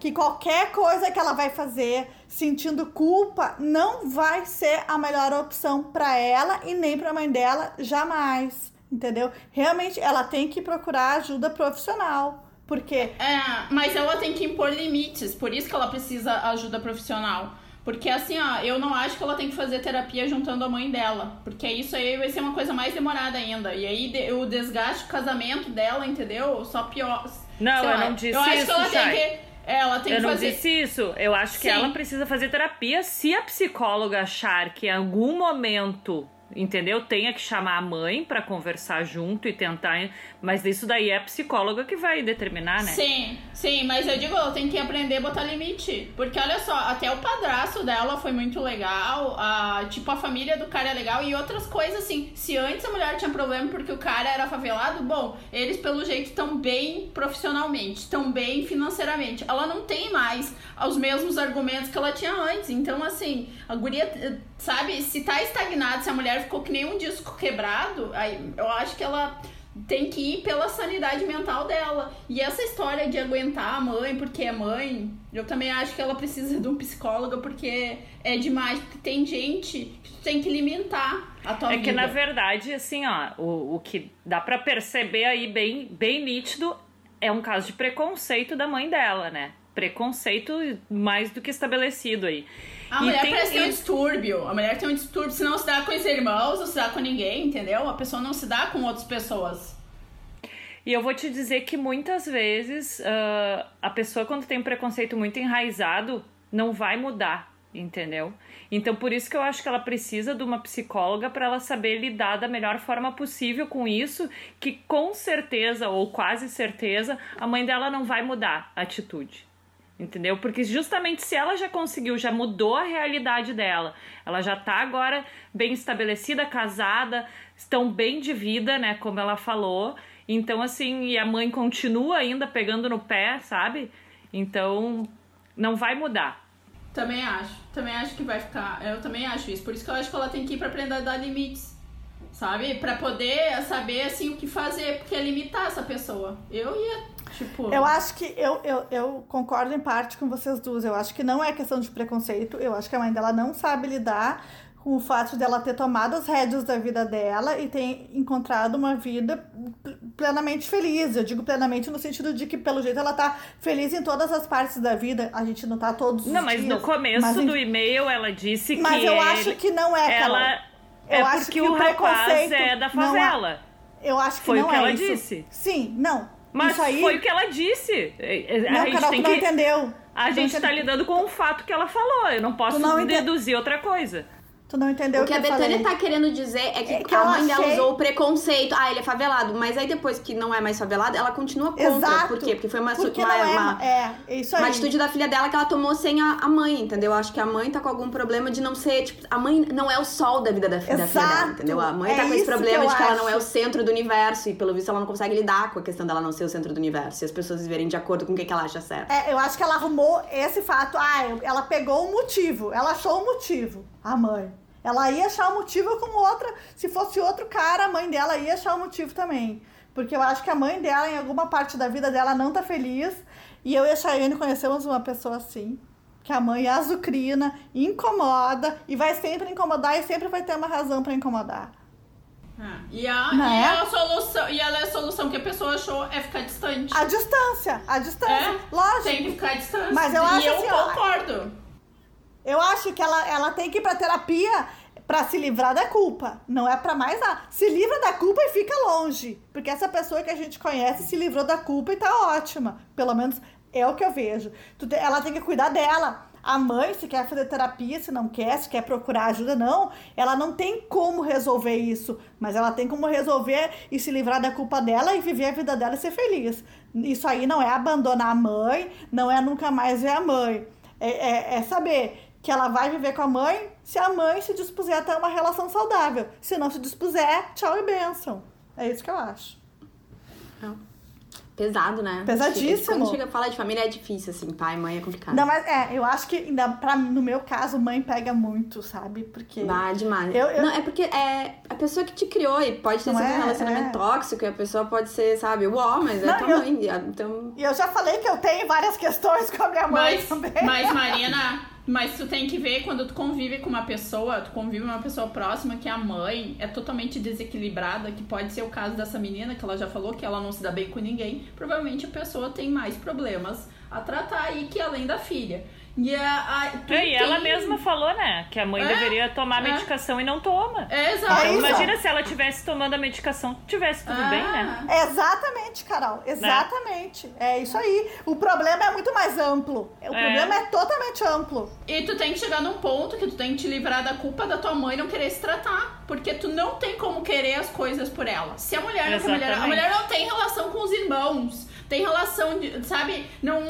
que qualquer coisa que ela vai fazer sentindo culpa não vai ser a melhor opção para ela e nem para a mãe dela jamais, entendeu? Realmente ela tem que procurar ajuda profissional. Porque. É, mas ela tem que impor limites, por isso que ela precisa ajuda profissional. Porque assim, ó, eu não acho que ela tem que fazer terapia juntando a mãe dela. Porque isso aí vai ser uma coisa mais demorada ainda. E aí de, o desgaste do casamento dela, entendeu? Só pior. Não, eu lá, não disse eu isso, acho que ela tem que. É, ela tem eu que não fazer... disse isso. Eu acho que Sim. ela precisa fazer terapia se a psicóloga achar que em algum momento entendeu? Tenha que chamar a mãe para conversar junto e tentar, mas isso daí é a psicóloga que vai determinar, né? Sim, sim, mas eu digo, tem que aprender a botar limite, porque olha só, até o padrasto dela foi muito legal, a, tipo a família do cara é legal e outras coisas assim. Se antes a mulher tinha problema porque o cara era favelado, bom, eles pelo jeito estão bem profissionalmente, estão bem financeiramente. Ela não tem mais os mesmos argumentos que ela tinha antes. Então, assim, a guria, sabe, se tá estagnada, se a mulher ficou que nem um disco quebrado, aí eu acho que ela tem que ir pela sanidade mental dela. E essa história de aguentar a mãe porque é mãe, eu também acho que ela precisa de um psicólogo porque é demais. Porque tem gente que tem que limitar a tua é vida. que na verdade, assim, ó, o, o que dá para perceber aí bem, bem nítido é um caso de preconceito da mãe dela, né? Preconceito mais do que estabelecido aí. A E mulher tem- parece ter um distúrbio. A mulher tem um distúrbio. Se não se dá com os irmãos, não se dá com ninguém, entendeu? A pessoa não se dá com outras pessoas. E eu vou te dizer que muitas vezes ah, a pessoa, quando tem um preconceito muito enraizado, não vai mudar, entendeu? Então, por isso que eu acho que ela precisa de uma psicóloga para ela saber lidar da melhor forma possível com isso, que com certeza, ou quase certeza, a mãe dela não vai mudar a atitude. Entendeu? Porque justamente se ela já conseguiu, já mudou a realidade dela, ela já tá agora bem estabelecida, casada, estão bem de vida, né? Como ela falou. Então, assim, e a mãe continua ainda pegando no pé, sabe? Então, não vai mudar. Também acho. Também acho que vai ficar. Eu também acho isso. Por isso que eu acho que ela tem que ir pra aprender a dar limites. Sabe? Pra poder saber, assim, o que fazer. Porque é limitar essa pessoa. Eu ia, tipo. Eu acho que eu, eu, eu concordo em parte com vocês duas. Eu acho que não é questão de preconceito. Eu acho que a mãe dela não sabe lidar com o fato dela ter tomado as rédeas da vida dela e ter encontrado uma vida pl- plenamente feliz. Eu digo plenamente no sentido de que, pelo jeito, ela tá feliz em todas as partes da vida. A gente não tá todos os Não, mas dias. no começo Mas, do e-mail ela disse Mas que eu ele- acho que não é, Carol. Ela Eu é acho que o o rapaz preconceito é da é- favela. Eu acho que Foi o não que é ela isso. disse. Sim, não. Mas isso aí... foi o que ela disse. É, A Não, gente Carol, tem não que entendeu. A gente tá entendeu. lidando com o fato que ela falou. Eu não posso não deduzir outra coisa. Tu não entendeu O o que que, a. Betânia tá querendo dizer é que, É que a mãe dela achei- usou o preconceito. Ah, ele é favelado. Mas aí depois que não é mais favelado, ela continua contra. Exato. Por quê? Porque foi uma, Porque uma, é, uma- é, isso aí. uma atitude da filha dela que ela tomou sem a, a mãe, entendeu? Eu acho que a mãe tá com algum problema de não ser, tipo, a mãe não é o sol da vida da, fi- da filha dela, Exato. entendeu? A mãe É tá com esse que problema eu de que ela não é acho. o centro do universo e pelo visto ela não consegue lidar com a questão dela não ser o centro do universo e as pessoas viverem de acordo com o que, que ela acha certo. É, eu acho que ela arrumou esse fato. Ah, ela pegou um motivo. Ela achou um motivo, a mãe. Ela ia achar um motivo com outra. Se fosse outro cara, a mãe dela ia achar um motivo também. Porque eu acho que a mãe dela, em alguma parte da vida dela, não tá feliz. E eu e a Chayane conhecemos uma pessoa assim. Que a mãe é azucrina, incomoda e vai sempre incomodar e sempre vai ter uma razão pra incomodar. Ah, e, a, Não e é? a solução, e ela, a solução que a pessoa achou é ficar distante. A distância, a distância, É? lógico. Tem que ficar distante. Mas eu e acho eu assim, ó, concordo. Eu acho que ela, ela tem que ir pra terapia pra se livrar da culpa. Não é pra mais nada. Se livra da culpa e fica longe. Porque essa pessoa que a gente conhece se livrou da culpa e tá ótima. Pelo menos é o que eu vejo. Ela tem que cuidar dela. A mãe, se quer fazer terapia, se não quer, se quer procurar ajuda, não. Ela não tem como resolver isso. Mas ela tem como resolver e se livrar da culpa dela e viver a vida dela e ser feliz. Isso aí não é abandonar a mãe, não é nunca mais ver a mãe. É, é- é saber que ela vai viver com a mãe se a mãe se dispuser a ter uma relação saudável. Se não se dispuser, tchau e bênção. É isso que eu acho. Pesado, né? Pesadíssimo. Quando chega a falar de família é difícil, assim, pai, mãe é complicado. Não, mas é, eu acho que ainda pra, no meu caso, mãe pega muito, sabe? Porque. Bah, demais. Eu- eu- Não, é porque é a pessoa que te criou e pode ter Não sido é? um relacionamento É. tóxico e a pessoa pode ser, sabe, uó, mas é Não, tua eu- mãe. Então, E eu já falei que eu tenho várias questões com a minha mãe Mas, também. mas, Marina, mas tu tem que ver quando tu convive com uma pessoa, tu convive com uma pessoa próxima que a mãe é totalmente desequilibrada, que pode ser o caso dessa menina, que ela já falou que ela não se dá bem com ninguém. Provavelmente a pessoa tem mais problemas a tratar aí que além da filha. E, a, a, tu É, e ela tem- mesma falou, né? Que a mãe É, deveria tomar é. medicação e não toma. É, exato. É isso. Imagina se ela tivesse tomando a medicação, tivesse tudo Ah. bem, né? Exatamente, Carol. Exatamente. É isso aí. O problema é muito mais amplo. O problema é totalmente amplo. E tu tem que chegar num ponto que tu tem que te livrar da culpa da tua mãe não querer se tratar. Porque tu não tem como querer as coisas por ela. Se a mulher não tem mulher, a Exatamente. mulher não tem relação com os irmãos. Tem relação de, sabe, não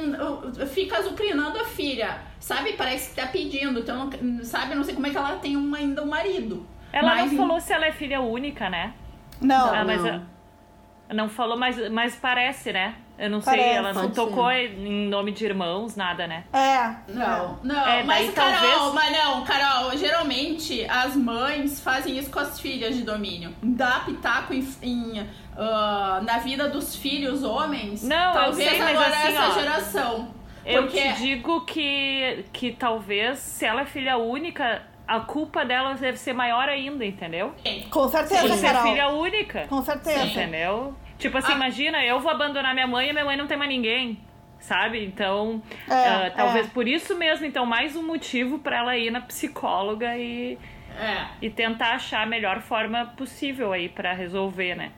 fica azucrinando a filha. Sabe, parece que tá pedindo. Então, sabe, não sei como é que ela tem um, ainda um marido. Ela Mas- não falou se ela é filha única, né? Não. Ah, mas não. não falou, mas, mas parece, né? Eu não sei, Parece, ela não tocou em nome de irmãos, nada, né? É. Não, não, É, mas Carol, talvez- mas não, Carol, geralmente as mães fazem isso com as filhas de domínio. Dá pitaco em, em, ah, na vida dos filhos homens. Não, eu talvez sei, mas agora assim, essa ó, geração. Eu Porque te digo que, que talvez, se ela é filha única, a culpa dela deve ser maior ainda, entendeu? Com Por certeza, ser Carol. filha única. Com certeza. Entendeu? Tipo assim, Ah. imagina, eu vou abandonar minha mãe e minha mãe não tem mais ninguém. Sabe? Então, É, ah, talvez é. por isso mesmo, então, mais um motivo pra ela ir na psicóloga e, é. e tentar achar a melhor forma possível aí pra resolver, né?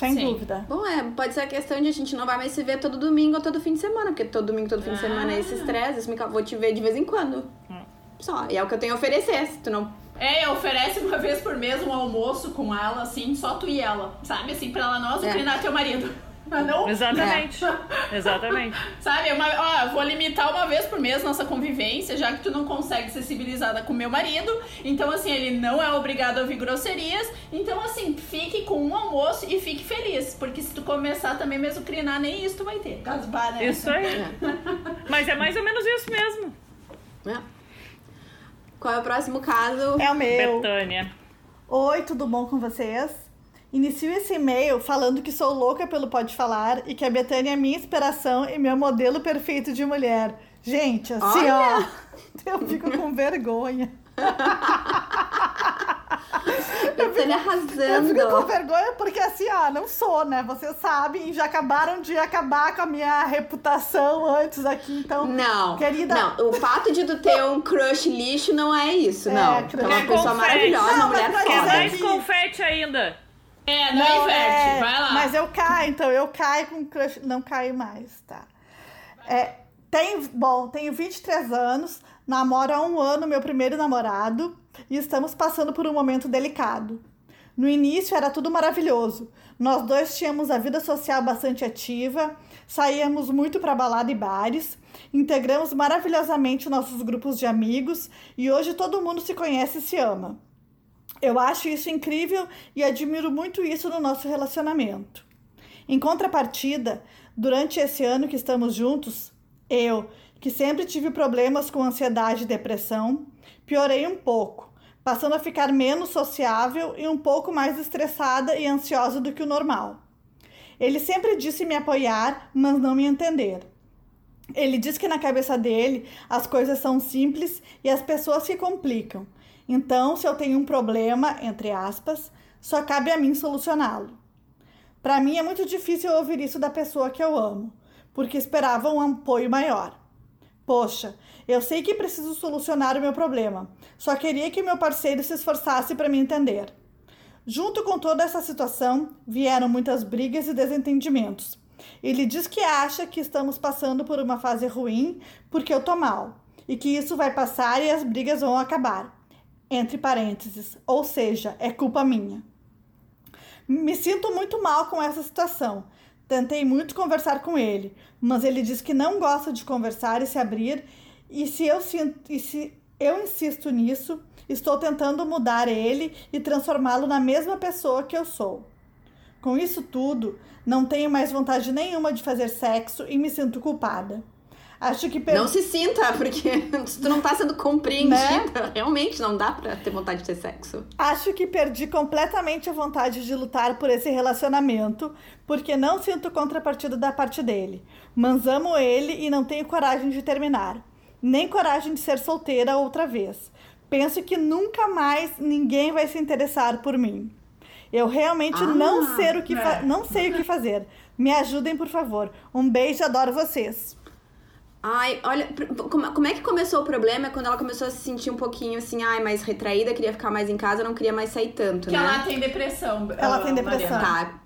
Sem Sim. dúvida. Bom, é, pode ser a questão de a gente não vai mais se ver todo domingo ou todo fim de semana, porque todo domingo, todo fim de semana é esse estresse, esse vou te ver de vez em quando. Hum. Só, e é o que eu tenho a oferecer, se tu não... É, oferece uma vez por mês um almoço com ela, assim, só tu e ela. Sabe, assim, pra ela não azucrinar teu marido. Mas não, Exatamente. [LAUGHS] Exatamente. Sabe, uma, ó, eu vou limitar uma vez por mês nossa convivência, já que tu não consegue ser civilizada com meu marido. Então, assim, ele não é obrigado a ouvir grosserias. Então, assim, fique com um almoço e fique feliz. Porque se tu começar também a mesucrinar, nem isso tu vai ter. Casbar, né? Isso aí. [LAUGHS] Mas é mais ou menos isso mesmo. É. Qual é o próximo caso? É o meu. Betânia. Oi, tudo bom com vocês? Inicio esse e-mail falando que sou louca pelo Pode Falar e que a Betânia é minha inspiração e meu modelo perfeito de mulher. Gente, assim, Olha! ó, [LAUGHS] eu fico com vergonha. [LAUGHS] Betânia Eu fico com arrasando. vergonha porque assim, ó, não sou, né? Vocês sabem, já acabaram de acabar com a minha reputação antes aqui, então. Não, Querida- não, o fato de tu ter um crush lixo não é isso, É, não. é uma É pessoa confete. maravilhosa, uma Não, mulher mas pra Quer foda. mais confete ainda? É, não, inverte. é, Vai lá. Mas eu caio, então, eu caio com crush. Não caio mais, tá? É, tenho, bom, tenho 23 anos, namoro há um ano meu primeiro namorado e estamos passando por um momento delicado. No início era tudo maravilhoso. Nós dois tínhamos a vida social bastante ativa, saíamos muito para balada e bares, integramos maravilhosamente nossos grupos de amigos e hoje todo mundo se conhece e se ama. Eu acho isso incrível e admiro muito isso no nosso relacionamento. Em contrapartida, durante esse ano que estamos juntos, eu, que sempre tive problemas com ansiedade e depressão, piorei um pouco, passando a ficar menos sociável e um pouco mais estressada e ansiosa do que o normal. Ele sempre disse me apoiar, mas não me entender. Ele diz que na cabeça dele as coisas são simples e as pessoas se complicam. Então, se eu tenho um problema, entre aspas, só cabe a mim solucioná-lo. Para mim é muito difícil ouvir isso da pessoa que eu amo, porque esperava um apoio maior. Poxa, eu sei que preciso solucionar o meu problema, só queria que meu parceiro se esforçasse para me entender. Junto com toda essa situação, vieram muitas brigas e desentendimentos. Ele diz que acha que estamos passando por uma fase ruim porque eu tô mal e que isso vai passar e as brigas vão acabar. Entre parênteses, ou seja, é culpa minha. Me sinto muito mal com essa situação. Tentei muito conversar com ele, mas ele diz que não gosta de conversar e se abrir, e se eu sinto, e se eu insisto nisso, estou tentando mudar ele e transformá-lo na mesma pessoa que eu sou. Com isso tudo, não tenho mais vontade nenhuma de fazer sexo e me sinto culpada. Acho que per... Não se sinta, [LAUGHS] porque se tu não tá sendo compreendida, realmente não dá pra ter vontade de ter sexo. Acho que perdi completamente a vontade de lutar por esse relacionamento, porque não sinto contrapartida da parte dele. Mas amo ele e não tenho coragem de terminar. Nem coragem de ser solteira outra vez. Penso que nunca mais ninguém vai se interessar por mim. Eu realmente Ah, não, sei o que fa- é. não sei o que fazer. Me ajudem, por favor. Um beijo, adoro vocês. Ai, olha, como, como é que começou o problema? É quando ela começou a se sentir um pouquinho assim, ai, mais retraída, queria ficar mais em casa, não queria mais sair tanto, que né? ela tem depressão. Ela tem depressão. Tá,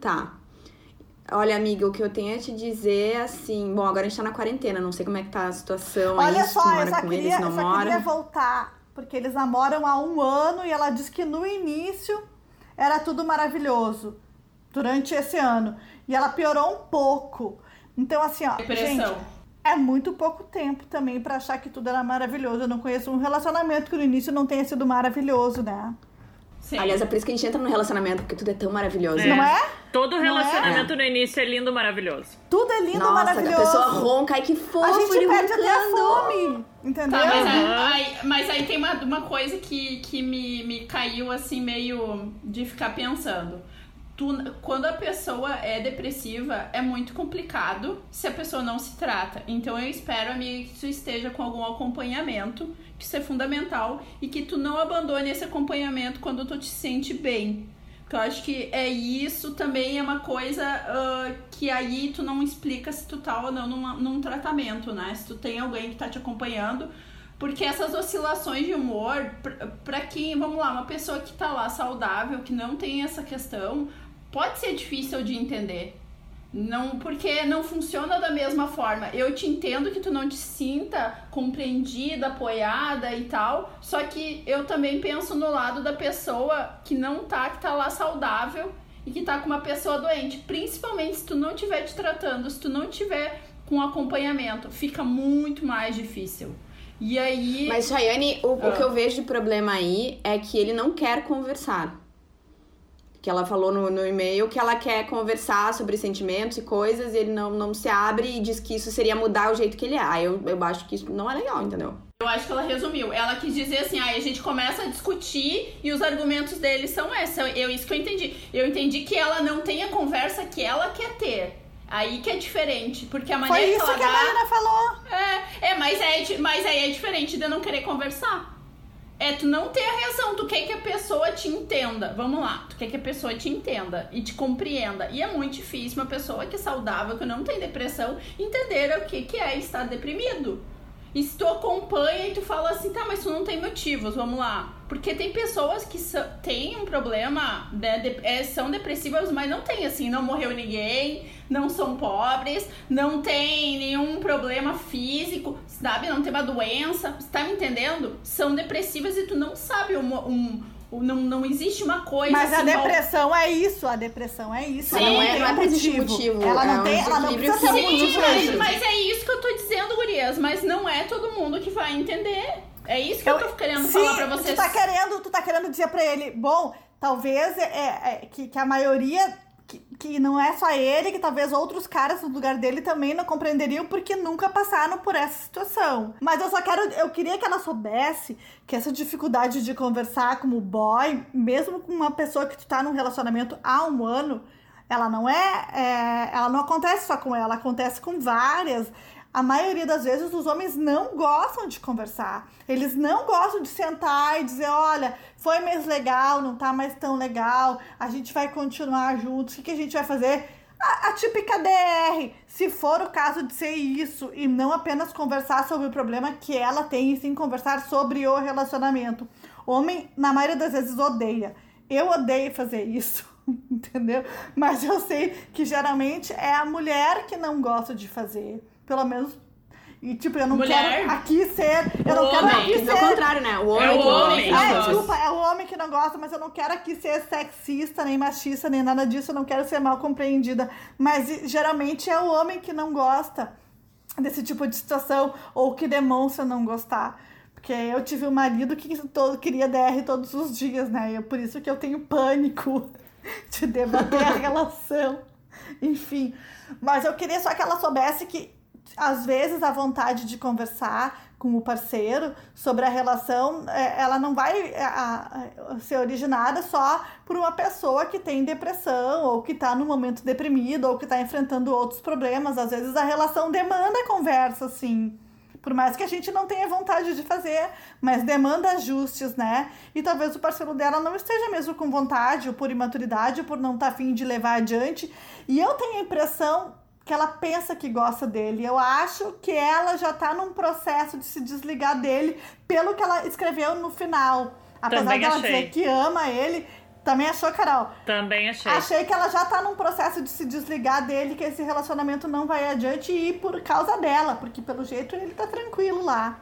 tá. Olha, amiga, o que eu tenho a te dizer é assim. Bom, agora a gente tá na quarentena, não sei como é que tá a situação Olha aí, só, se eu mora só, com queria, eles, não eu só mora. queria voltar, porque eles namoram há um ano e ela diz que no início era tudo maravilhoso, durante esse ano. E ela piorou um pouco. Então, assim, ó, Depressão. gente, é muito pouco tempo também pra achar que tudo era maravilhoso. Eu não conheço um relacionamento que no início não tenha sido maravilhoso, né? Sim. Aliás, é por isso que a gente entra no relacionamento, porque tudo é tão maravilhoso. É. Não é? Todo Não relacionamento no início é lindo, maravilhoso. Tudo é lindo, Nossa, a maravilhoso. pessoa ronca, ai que fofo, a gente ele perde até a roncando. fome, entendeu? Tá, mas, Uhum. aí, mas aí tem uma, uma coisa que, que me, me caiu assim, meio de ficar pensando. Tu, quando a pessoa é depressiva, é muito complicado se a pessoa não se trata. Então eu espero, amiga, que tu esteja com algum acompanhamento, que isso é fundamental, e que tu não abandone esse acompanhamento quando tu te sente bem. Porque eu acho que é isso também é uma coisa ah, que aí tu não explica se tu tá ou não numa- num tratamento, né? Se tu tem alguém que tá te acompanhando. Porque essas oscilações de humor, pra quem, vamos lá, uma pessoa que tá lá saudável, que não tem essa questão, pode ser difícil de entender. Não, porque não funciona da mesma forma. Eu te entendo que tu não te sinta compreendida, apoiada e tal, só que eu também penso no lado da pessoa que não tá, que tá lá saudável e que tá com uma pessoa doente. Principalmente se tu não estiver te tratando, se tu não tiver com acompanhamento, fica muito mais difícil. E aí. Mas, Chayane, o, o Ah. que eu vejo de problema aí é que ele não quer conversar. Que ela falou no, no e-mail que ela quer conversar sobre sentimentos e coisas e ele não, não se abre e diz que isso seria mudar o jeito que ele é. Aí eu, eu acho que isso não é legal, entendeu? Eu acho que ela resumiu. Ela quis dizer assim, aí a gente começa a discutir e os argumentos deles são esses. Eu, eu- isso que eu entendi. Eu entendi que ela não tem a conversa que ela quer ter. Aí que é diferente, porque a Foi maneira isso que ela que a dá... Marina falou. É, é mas, é, mas aí é diferente de não querer conversar. É tu não ter a reação, tu quer que a pessoa te entenda. Vamos lá, tu quer que a pessoa te entenda e te compreenda. E é muito difícil uma pessoa que é saudável, que não tem depressão, entender o que, que é estar deprimido. E se tu acompanha e tu fala assim, tá, mas tu não tem motivos, vamos lá. Porque tem pessoas que têm um problema, né, de- é, são depressivas, mas não tem assim, não morreu ninguém, não são pobres, não tem nenhum problema físico, sabe? Não tem uma doença, você tá me entendendo? São depressivas e tu não sabe um. não, não existe uma coisa Mas a assim, igual- depressão é isso, a depressão é isso. Sim, ela não, não tem é existir motivo. Ela é não um tem, ela não precisa ter um motivo. mas, mas é isso que eu tô dizendo, gurias. Mas não é todo mundo que vai entender. É isso que eu, tô querendo Sim, falar pra vocês. Tu tá querendo, tu tá querendo dizer pra ele, bom, talvez é, é- que, que a maioria. Que, que não é só ele, que talvez outros caras no lugar dele também não compreenderiam porque nunca passaram por essa situação. Mas eu só quero. Eu queria que ela soubesse que essa dificuldade de conversar como boy, mesmo com uma pessoa que tu tá num relacionamento há um ano, ela não é, é, ela não acontece só com ela, acontece com várias. A maioria das vezes os homens não gostam de conversar. Eles não gostam de sentar e dizer, olha, foi mês legal, não tá mais tão legal, a gente vai continuar juntos, o que, que a gente vai fazer? A, a típica DR, se for o caso de ser isso, e não apenas conversar sobre o problema que ela tem, e sim conversar sobre o relacionamento. Homem, na maioria das vezes, odeia. Eu odeio fazer isso, [LAUGHS] entendeu? Mas eu sei que geralmente é a mulher que não gosta de fazer. Pelo menos. E tipo, eu não Mulher? quero aqui ser. Eu O não quero homem, aqui Porque é o ser. contrário, né? O homem É o não homem. É, desculpa, é o homem que não gosta, mas eu não quero aqui ser sexista, nem machista, nem nada disso, eu não quero ser mal compreendida. Mas geralmente é o homem que não gosta desse tipo de situação, ou que demonstra não gostar. Porque eu tive um marido que todo, queria DR todos os dias, né? E é por isso que eu tenho pânico [LAUGHS] de debater a [LAUGHS] relação. Enfim. Mas eu queria só que ela soubesse que às vezes a vontade de conversar com o parceiro sobre a relação, é, ela não vai é, a- ser originada só por uma pessoa que tem depressão ou que está num momento deprimido ou que está enfrentando outros problemas. Às vezes a relação demanda conversa, sim. Por mais que a gente não tenha vontade de fazer, mas demanda ajustes, né? E talvez o parceiro dela não esteja mesmo com vontade, ou por imaturidade, ou por não estar afim de levar adiante. E eu tenho a impressão que ela pensa que gosta dele. Eu acho que ela já tá num processo de se desligar dele pelo que ela escreveu no final. Apesar Também dela achei. dizer que ama ele, também achou, Carol? Também achei. Achei que ela já tá num processo de se desligar dele, que esse relacionamento não vai adiante e por causa dela, porque pelo jeito ele tá tranquilo lá.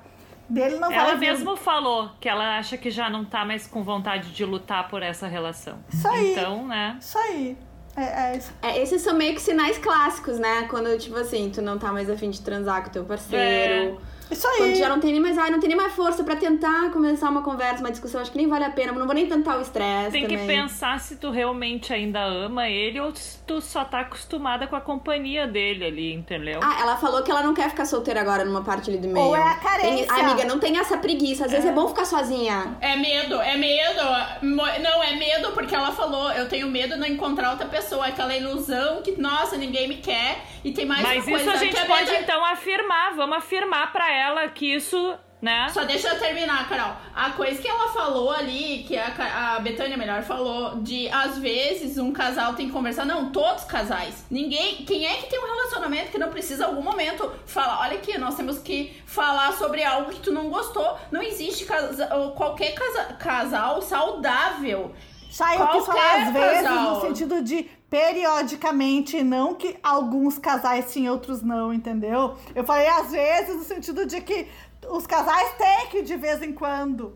Dele não Ela vai mesmo falou que ela acha que já não tá mais com vontade de lutar por essa relação. Isso aí. Então, né? Isso aí. É, é isso. É, esses são meio que sinais clássicos, né? Quando, tipo assim, tu não tá mais afim de transar com teu parceiro. Isso Quando aí. tu já não tem nem mais, ai, não tem nem mais força pra tentar começar uma conversa, uma discussão, acho que nem vale a pena, não vou nem tentar o estresse Tem que também. pensar se tu realmente ainda ama ele ou se tu só tá acostumada com a companhia dele ali, entendeu? Ah, ela falou que ela não quer ficar solteira agora numa parte ali do meio. Ou é a Tem- carência. Ai, amiga, não tem essa preguiça. Às vezes é bom ficar sozinha. É medo, é medo. Não, é medo porque ela falou, eu tenho medo de não encontrar outra pessoa. Aquela ilusão que, nossa, ninguém me quer. E tem mais Mas uma isso coisa a gente que é pode medo- então afirmar, vamos afirmar pra ela que isso, né? Só deixa eu terminar, Carol. A coisa que ela falou ali, que a, a Betânia melhor falou, de às vezes um casal tem que conversar. Não, todos os casais. Ninguém. Quem é que tem um relacionamento que não precisa em algum momento falar, olha aqui, nós temos que falar sobre algo que tu não gostou. Não existe casa, qualquer casa- casal saudável. Sai eu quis falar às vezes casal. no sentido de periodicamente, não que alguns casais sim, outros não, entendeu? Eu falei às vezes no sentido de que os casais têm que de vez em quando.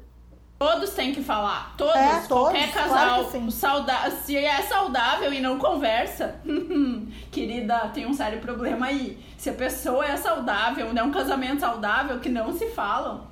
Todos têm que falar. Todos, É, todos, qualquer claro casal. sauda- se é saudável e não conversa, [LAUGHS] querida, tem um sério problema aí. Se a pessoa é saudável, não é um casamento saudável que não se falam,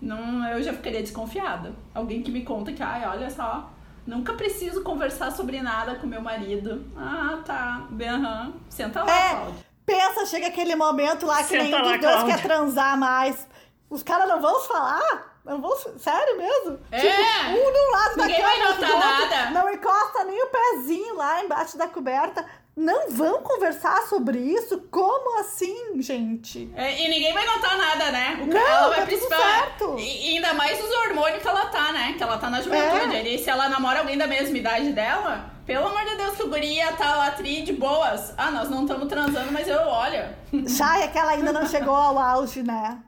não, eu já ficaria desconfiada. Alguém que me conta que, ai, olha só, nunca preciso conversar sobre nada com meu marido. Ah, tá. Bem, aham. Senta lá, É. Cláudia. Pensa, chega aquele momento lá que Senta nenhum lá, dos dois Cláudia. quer transar mais. Os caras não vão falar? Não vão se... Sério mesmo? É. Tipo, um um lado da Ninguém cama, vai do notar nada. Não encosta nem o pezinho lá embaixo da coberta. Não vão conversar sobre isso? Como assim, gente? É, e ninguém vai notar nada, né? O Não, ela vai tá certo. E, e ainda mais os hormônios que ela tá, né? Que ela tá na juventude. É. E se ela namora alguém da mesma idade dela, pelo amor de Deus, que o guri ia tá lá tri de boas. Ah, nós não estamos transando, mas eu, olha. [LAUGHS] Já é que ela ainda não chegou ao auge, né?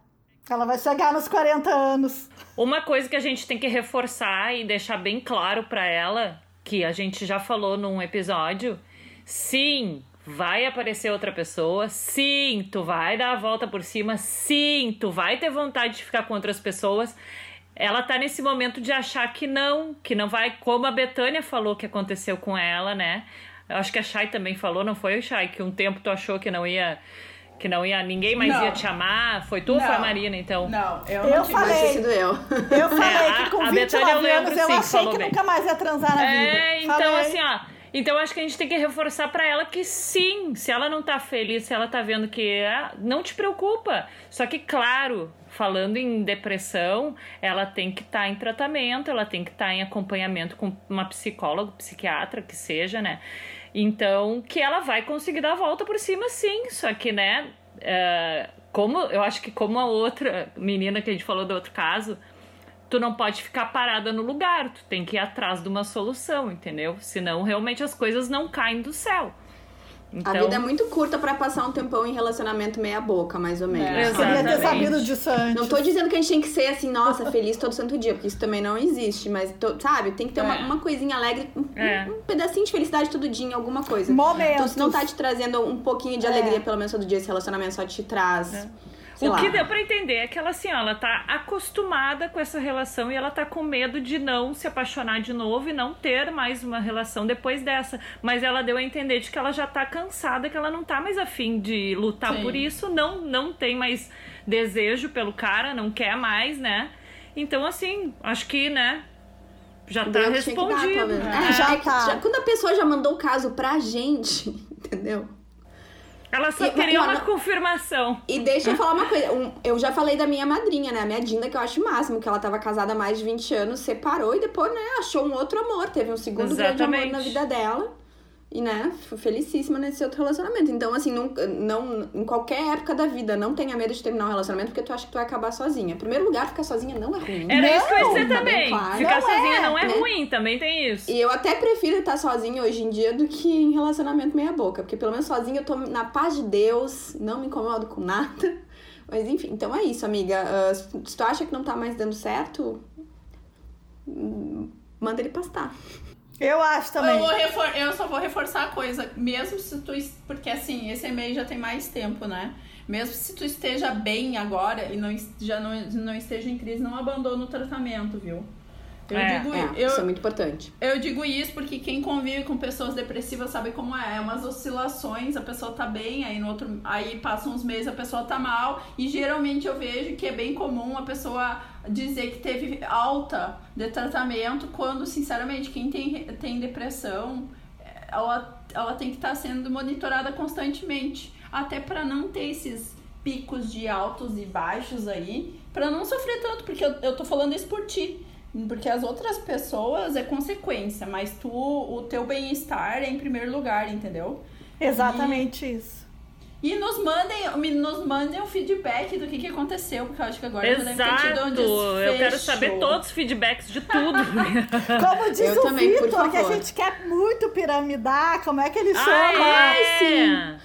Ela vai chegar nos 40 anos. Uma coisa que a gente tem que reforçar e deixar bem claro pra ela, que a gente já falou num episódio, sim, vai aparecer outra pessoa, sim, tu vai dar a volta por cima, sim, tu vai ter vontade de ficar com outras pessoas. Ela tá nesse momento de achar que não, que não vai, como a Betânia falou que aconteceu com ela, né? Eu acho que a Chay também falou, não foi, Chay, que um tempo tu achou que não ia que não ia, ninguém mais Não. ia te amar. Foi tu ou foi a Não. Marina, então? Não, eu, Eu não tive falei. Sido eu. Eu falei a- que com a 29 Betânia eu lembro, anos eu sim, achei que bem. nunca mais ia transar na vida. É, então Falei. assim, ó. Então acho que a gente tem que reforçar pra ela que sim, se ela não tá feliz, se ela tá vendo que é, não te preocupa. Só que claro, falando em depressão, ela tem que estar em tratamento, ela tem que estar em acompanhamento com uma psicóloga, psiquiatra, que seja, né? Então, que ela vai conseguir dar a volta por cima, sim. Só que, né, é, como eu acho que como a outra menina que a gente falou do outro caso, tu não pode ficar parada no lugar, tu tem que ir atrás de uma solução, entendeu? Senão realmente as coisas não caem do céu. Então, A vida é muito curta pra passar um tempão em relacionamento meia boca, mais ou menos. É. sabe? Queria ter sabido disso antes. Não tô dizendo que a gente tem que ser assim, nossa, feliz todo santo dia, porque isso também não existe, mas, to- sabe, tem que ter uma, É. uma coisinha alegre, um, É. um pedacinho de felicidade todo dia em alguma coisa. Momentos. Então, se não tá te trazendo um pouquinho de É. alegria, pelo menos todo dia, esse relacionamento só te traz. Sei o lá. que deu pra entender é que ela assim, ó, ela tá acostumada com essa relação e ela tá com medo de não se apaixonar de novo e não ter mais uma relação depois dessa. Mas ela deu a entender de que ela já tá cansada, que ela não tá mais afim de lutar Sim. por isso, não não tem mais desejo pelo cara, não quer mais, né? Então assim, acho que, né, já tá Deu dar, respondido. talvez. né? É, Já é tá. já- quando a pessoa já mandou o caso pra gente, [LAUGHS] entendeu? Ela só E- queria uma ó, confirmação. E deixa eu falar uma coisa. um- eu já falei da minha madrinha, né? A minha Dinda, que eu acho o máximo, que ela tava casada há mais de 20 anos, separou e depois, né, achou um outro amor. Teve um segundo grande amor Exatamente. na vida dela. E, né, fui felicíssima nesse outro relacionamento. Então, assim, não, não, em qualquer época da vida, não tenha medo de terminar um relacionamento porque tu acha que tu vai acabar sozinha. Em primeiro lugar, ficar sozinha não é ruim. Era Não, isso que eu ia dizer tá também. claro. Ficar Não sozinha é, não é né? ruim, também tem isso. E eu até prefiro estar sozinha hoje em dia do que em relacionamento meia boca. Porque pelo menos sozinha eu tô na paz de Deus, não me incomodo com nada. [LAUGHS] Mas enfim, então é isso, amiga. Ah, se tu acha que não tá mais dando certo, hum, manda ele pastar. Eu acho também. Eu, refor- eu só vou reforçar a coisa, mesmo se tu. Porque assim, esse e-mail já tem mais tempo, né? Mesmo se tu esteja bem agora e não, já não, não esteja em crise, não abandona o tratamento, viu? Eu É, digo, É, eu, isso é muito importante. eu digo isso porque quem convive com pessoas depressivas sabe como é. É umas oscilações, a pessoa tá bem, aí no outro. Aí passam uns meses a pessoa tá mal. E geralmente eu vejo que é bem comum a pessoa dizer que teve alta de tratamento quando, sinceramente, quem tem, tem depressão, ela, ela tem que estar sendo monitorada constantemente. Até para não ter esses picos de altos e baixos aí, para não sofrer tanto, porque eu, eu tô falando isso por ti. Porque as outras pessoas é consequência, mas tu, o teu bem-estar é em primeiro lugar, entendeu? Exatamente isso. E nos mandem, me- nos mandem um feedback do que, que aconteceu, porque eu acho que agora já deve ter tido um Exato. Eu quero saber todos os feedbacks de tudo. [LAUGHS] Como diz Eu o também, Vitor, que a gente quer muito piramidar, como é que ele chama? ah, é? sim.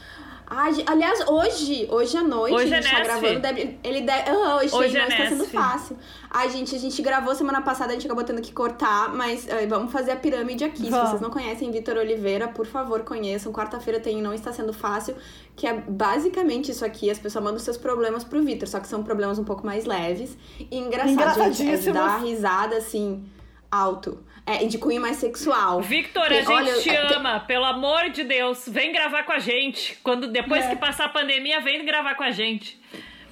Ai, gente, aliás, hoje, hoje à noite, Hoje a é gente tá Nesf. gravando. Deve, ele deve. Ah, hoje, Hoje não é está sendo fácil. Ai, gente, a gente gravou semana passada, a gente acabou tendo que cortar, mas ah, vamos fazer a pirâmide aqui. Se Vamos. vocês não conhecem Vitor Oliveira, por favor, conheçam. Quarta-feira tem Não Está Sendo Fácil, que é basicamente isso aqui. As pessoas mandam seus problemas pro Vitor, só que são problemas um pouco mais leves. E engraçado, gente, é dar risada assim, alto. É, e de cunho mais sexual. Victor, a Tem- gente olha, te é, tem- ama, pelo amor de Deus. Vem gravar com a gente. Quando depois É. que passar a pandemia, vem gravar com a gente.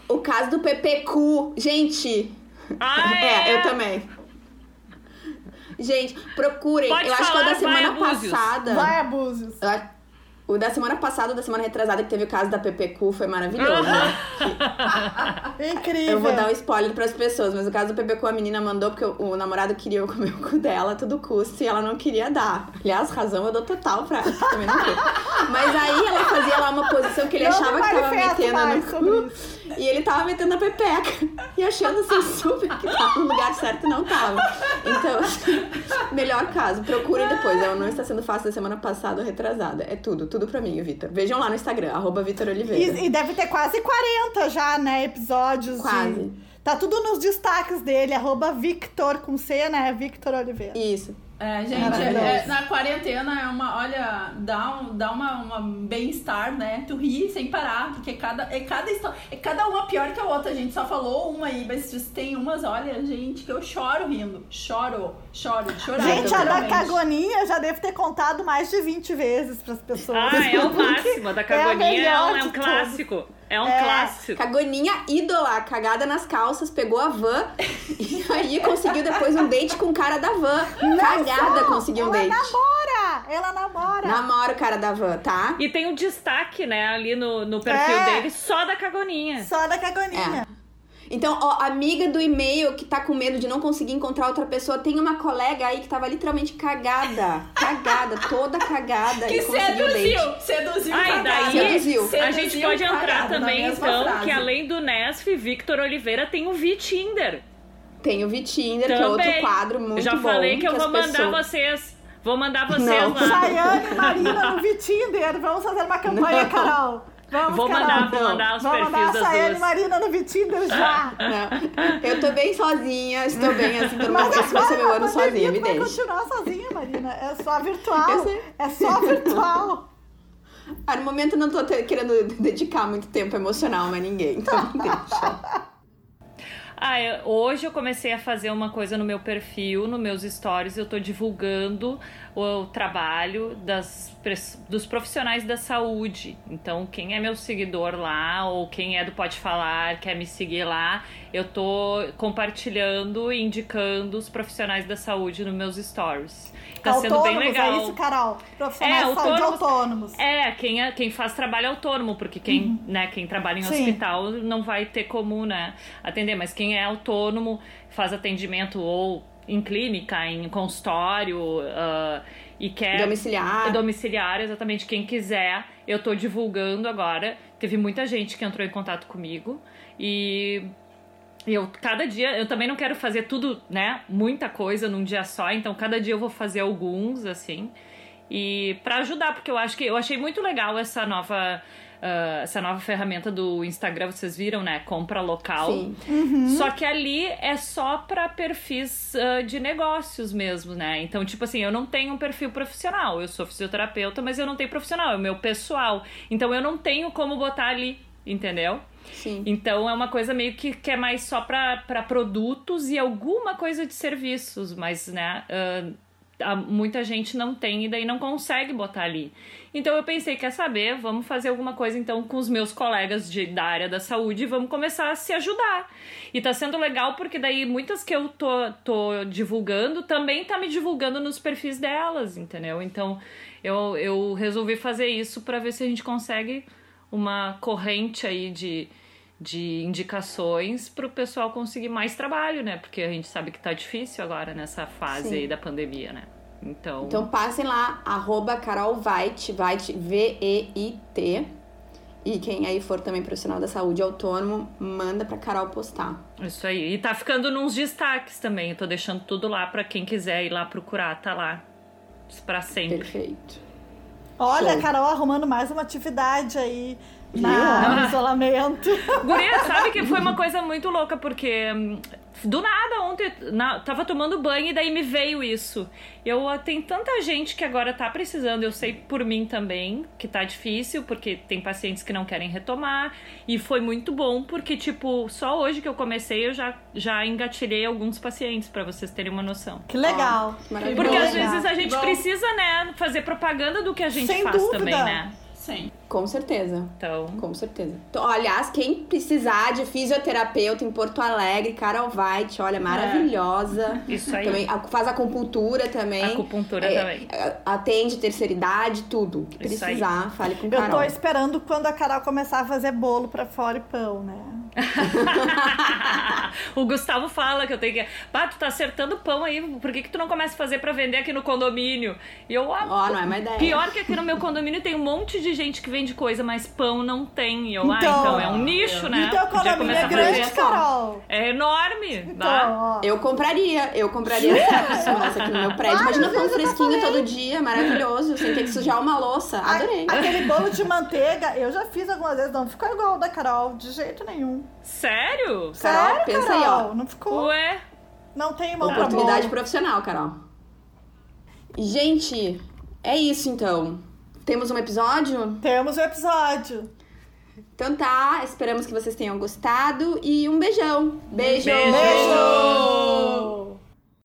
O caso do PPQ, gente. Ah, [LAUGHS] É, é. eu também. Gente, procurem. Pode eu acho que o falar, da vai, semana Búzios. passada. Vai, abusos. eu a- O da semana passada ou da semana retrasada que teve o caso da PPQ foi maravilhoso. né? [LAUGHS] Incrível. Eu vou dar um spoiler pras pessoas, mas o caso do PPQ a menina mandou porque o, o namorado queria comer o cu dela a todo custo e ela não queria dar. Aliás, razão eu dou total pra também não. Mas aí ela fazia lá uma posição que ele Não achava que tava metendo no cu. E ele tava metendo a pepeca. E achando assim super que tava no lugar certo e não tava. Então, assim, [LAUGHS] melhor caso. Procurem depois. Ela não está sendo fácil da semana passada ou retrasada. É tudo, tudo pra mim, Vitor. Vejam lá no Instagram, arroba Vitor Oliveira. E, e deve ter quase 40 já, né, episódios. de- Quase. Tá tudo nos destaques dele, arroba Victor com C, né? Victor Oliveira. Isso. É, gente, Maravilhoso. é- na quarentena é uma, olha, dá, um, dá uma, uma bem-estar, né? Tu ri sem parar, porque cada, é cada história, é cada uma pior que a outra, a gente só falou uma aí, mas tem umas, olha, gente, que eu choro rindo, choro, choro, chorar. Gente, a da. Cagoninha já deve ter contado mais de 20 vezes pras pessoas. Ah, é o [LAUGHS] máximo. A da é a Cagoninha é, melhor um, é um clássico. É um É. clássico. Cagoninha ídola, cagada nas calças, pegou a van e aí conseguiu depois um date com o cara da van. Cagada conseguiu um ela date. namora! Ela namora! Namora o cara da van, tá? E tem um destaque, né, ali no, no perfil É. dele, só da Cagoninha. Só da Cagoninha. Então, ó, amiga do e-mail que tá com medo de não conseguir encontrar outra pessoa, tem uma colega aí que tava literalmente cagada. Cagada, toda cagada. Que e seduziu, seduziu cagada. daí Seduziu. a gente pode entrar também, então, frase. que além do Nesf, Victor Oliveira tem o V-Tinder. Tem o Vitinder, que é outro Também. quadro muito Já bom. falei que eu as vou mandar pessoas- vocês. Vou mandar vocês Não. lá. Chayane e Marina no Vitinder. Vamos fazer uma campanha, Não. Carol. Vamos, Vou Carol. mandar, vou Não. mandar os Vamos perfis mandar a das e duas. Marina no Vitinder já. Não, [LAUGHS] eu tô bem sozinha, estou bem assim, Mas mundo esse vai ser meu ano sozinha, me deixa. continuar sozinha, Marina. É só virtual. É só virtual. Ah, no momento eu não tô querendo dedicar muito tempo emocional a ninguém, então [LAUGHS] deixa. Ah, eu- hoje eu comecei a fazer uma coisa no meu perfil, nos meus stories, eu tô divulgando o, trabalho das, dos profissionais da saúde. Então, quem é meu seguidor lá, ou quem é do Pode Falar, quer me seguir lá, eu tô compartilhando e indicando os profissionais da saúde nos meus stories. Tá sendo bem autônomos, legal. é isso, Carol? Profissionais É, de autônomos. autônomos. É, quem, é, quem faz trabalho autônomo, porque quem, né, quem trabalha em Sim. hospital não vai ter como né, atender, mas quem é autônomo faz atendimento ou em clínica, em consultório, ah, e quer domiciliar. domiciliar, exatamente quem quiser, eu tô divulgando agora. Teve muita gente que entrou em contato comigo e eu cada dia, eu também não quero fazer tudo, né, muita coisa num dia só, então cada dia eu vou fazer alguns assim. E para ajudar, porque eu acho que eu achei muito legal essa nova Uh, essa nova ferramenta do Instagram, vocês viram, né? Compra local. Sim. Uhum. Só que ali é só para perfis uh, de negócios mesmo, né? Então, tipo assim, eu não tenho um perfil profissional. Eu sou fisioterapeuta, mas eu não tenho profissional, é o meu pessoal. Então, eu não tenho como botar ali, entendeu? Sim. Então é uma coisa meio que, que é mais só para produtos e alguma coisa de serviços, mas né, uh, muita gente não tem e daí não consegue botar ali. Então eu pensei, quer saber, vamos fazer alguma coisa então com os meus colegas de, da área da saúde e vamos começar a se ajudar. E tá sendo legal porque daí muitas que eu tô, tô divulgando também tá me divulgando nos perfis delas, entendeu? Então eu, eu resolvi fazer isso para ver se a gente consegue uma corrente aí de, de indicações para o pessoal conseguir mais trabalho, né? Porque a gente sabe que tá difícil agora nessa fase Sim. aí da pandemia, né? Então, Então passem lá, arroba Carol Veit, Veit, V-E-I-T. E quem aí for também profissional da saúde autônomo, manda pra Carol postar. isso aí. E tá ficando nos destaques também. Eu tô deixando tudo lá para quem quiser ir lá procurar, tá lá. Para sempre. Perfeito. Olha, Show. a Carol arrumando mais uma atividade aí? Na, no isolamento. [LAUGHS] Guria, sabe que foi uma [LAUGHS] coisa muito louca, porque hum, do nada ontem na, tava tomando banho e daí me veio isso. Eu ah, tem tanta gente que agora tá precisando, eu sei por mim também, que tá difícil, porque tem pacientes que não querem retomar. E foi muito bom, porque, tipo, só hoje que eu comecei, eu já, já engatilhei alguns pacientes, pra vocês terem uma noção. Que legal. Maravilhoso. Porque às vezes a gente precisa, né, fazer propaganda do que a gente Sem faz dúvida. também, né? Sim. Com certeza. Então, Com certeza. Então, aliás, quem precisar de fisioterapeuta em Porto Alegre, Carol Veit, olha, maravilhosa. isso aí. Também a- faz acupuntura também. Acupuntura É, também. é, Atende terceira idade, tudo. Que Isso aí. precisar, fale com Eu Carol. tô esperando quando a Carol começar a fazer bolo pra fora e pão, né? [LAUGHS] o Gustavo fala que eu tenho que. Pá, tu tá acertando pão aí, por que, que tu não começa a fazer pra vender aqui no condomínio? E eu. ah, Ó, não é uma ideia. Pior que aqui no meu condomínio tem um monte de gente que vende coisa, mas pão não tem. E eu, ah, Então- então é um nicho, né? E teu Podia condomínio começar é a grande. Carol. É enorme. Então, ó. Eu compraria, eu compraria essa nossa aqui no meu prédio. Imagina pão fresquinho todo dia, maravilhoso, sem ter que sujar uma louça. A- Adorei. Aquele bolo de manteiga, eu já fiz algumas vezes, não ficou igual o da Carol, de jeito nenhum. Sério? Carol, Sério, pensa aí, Carol? ó. Não ficou. Ué? Não tem mão pra Oportunidade profissional, Carol. Gente, é isso então. Temos um episódio? Temos o episódio. Então tá, esperamos que vocês tenham gostado e um beijão. Beijo! Beijo! Beijo!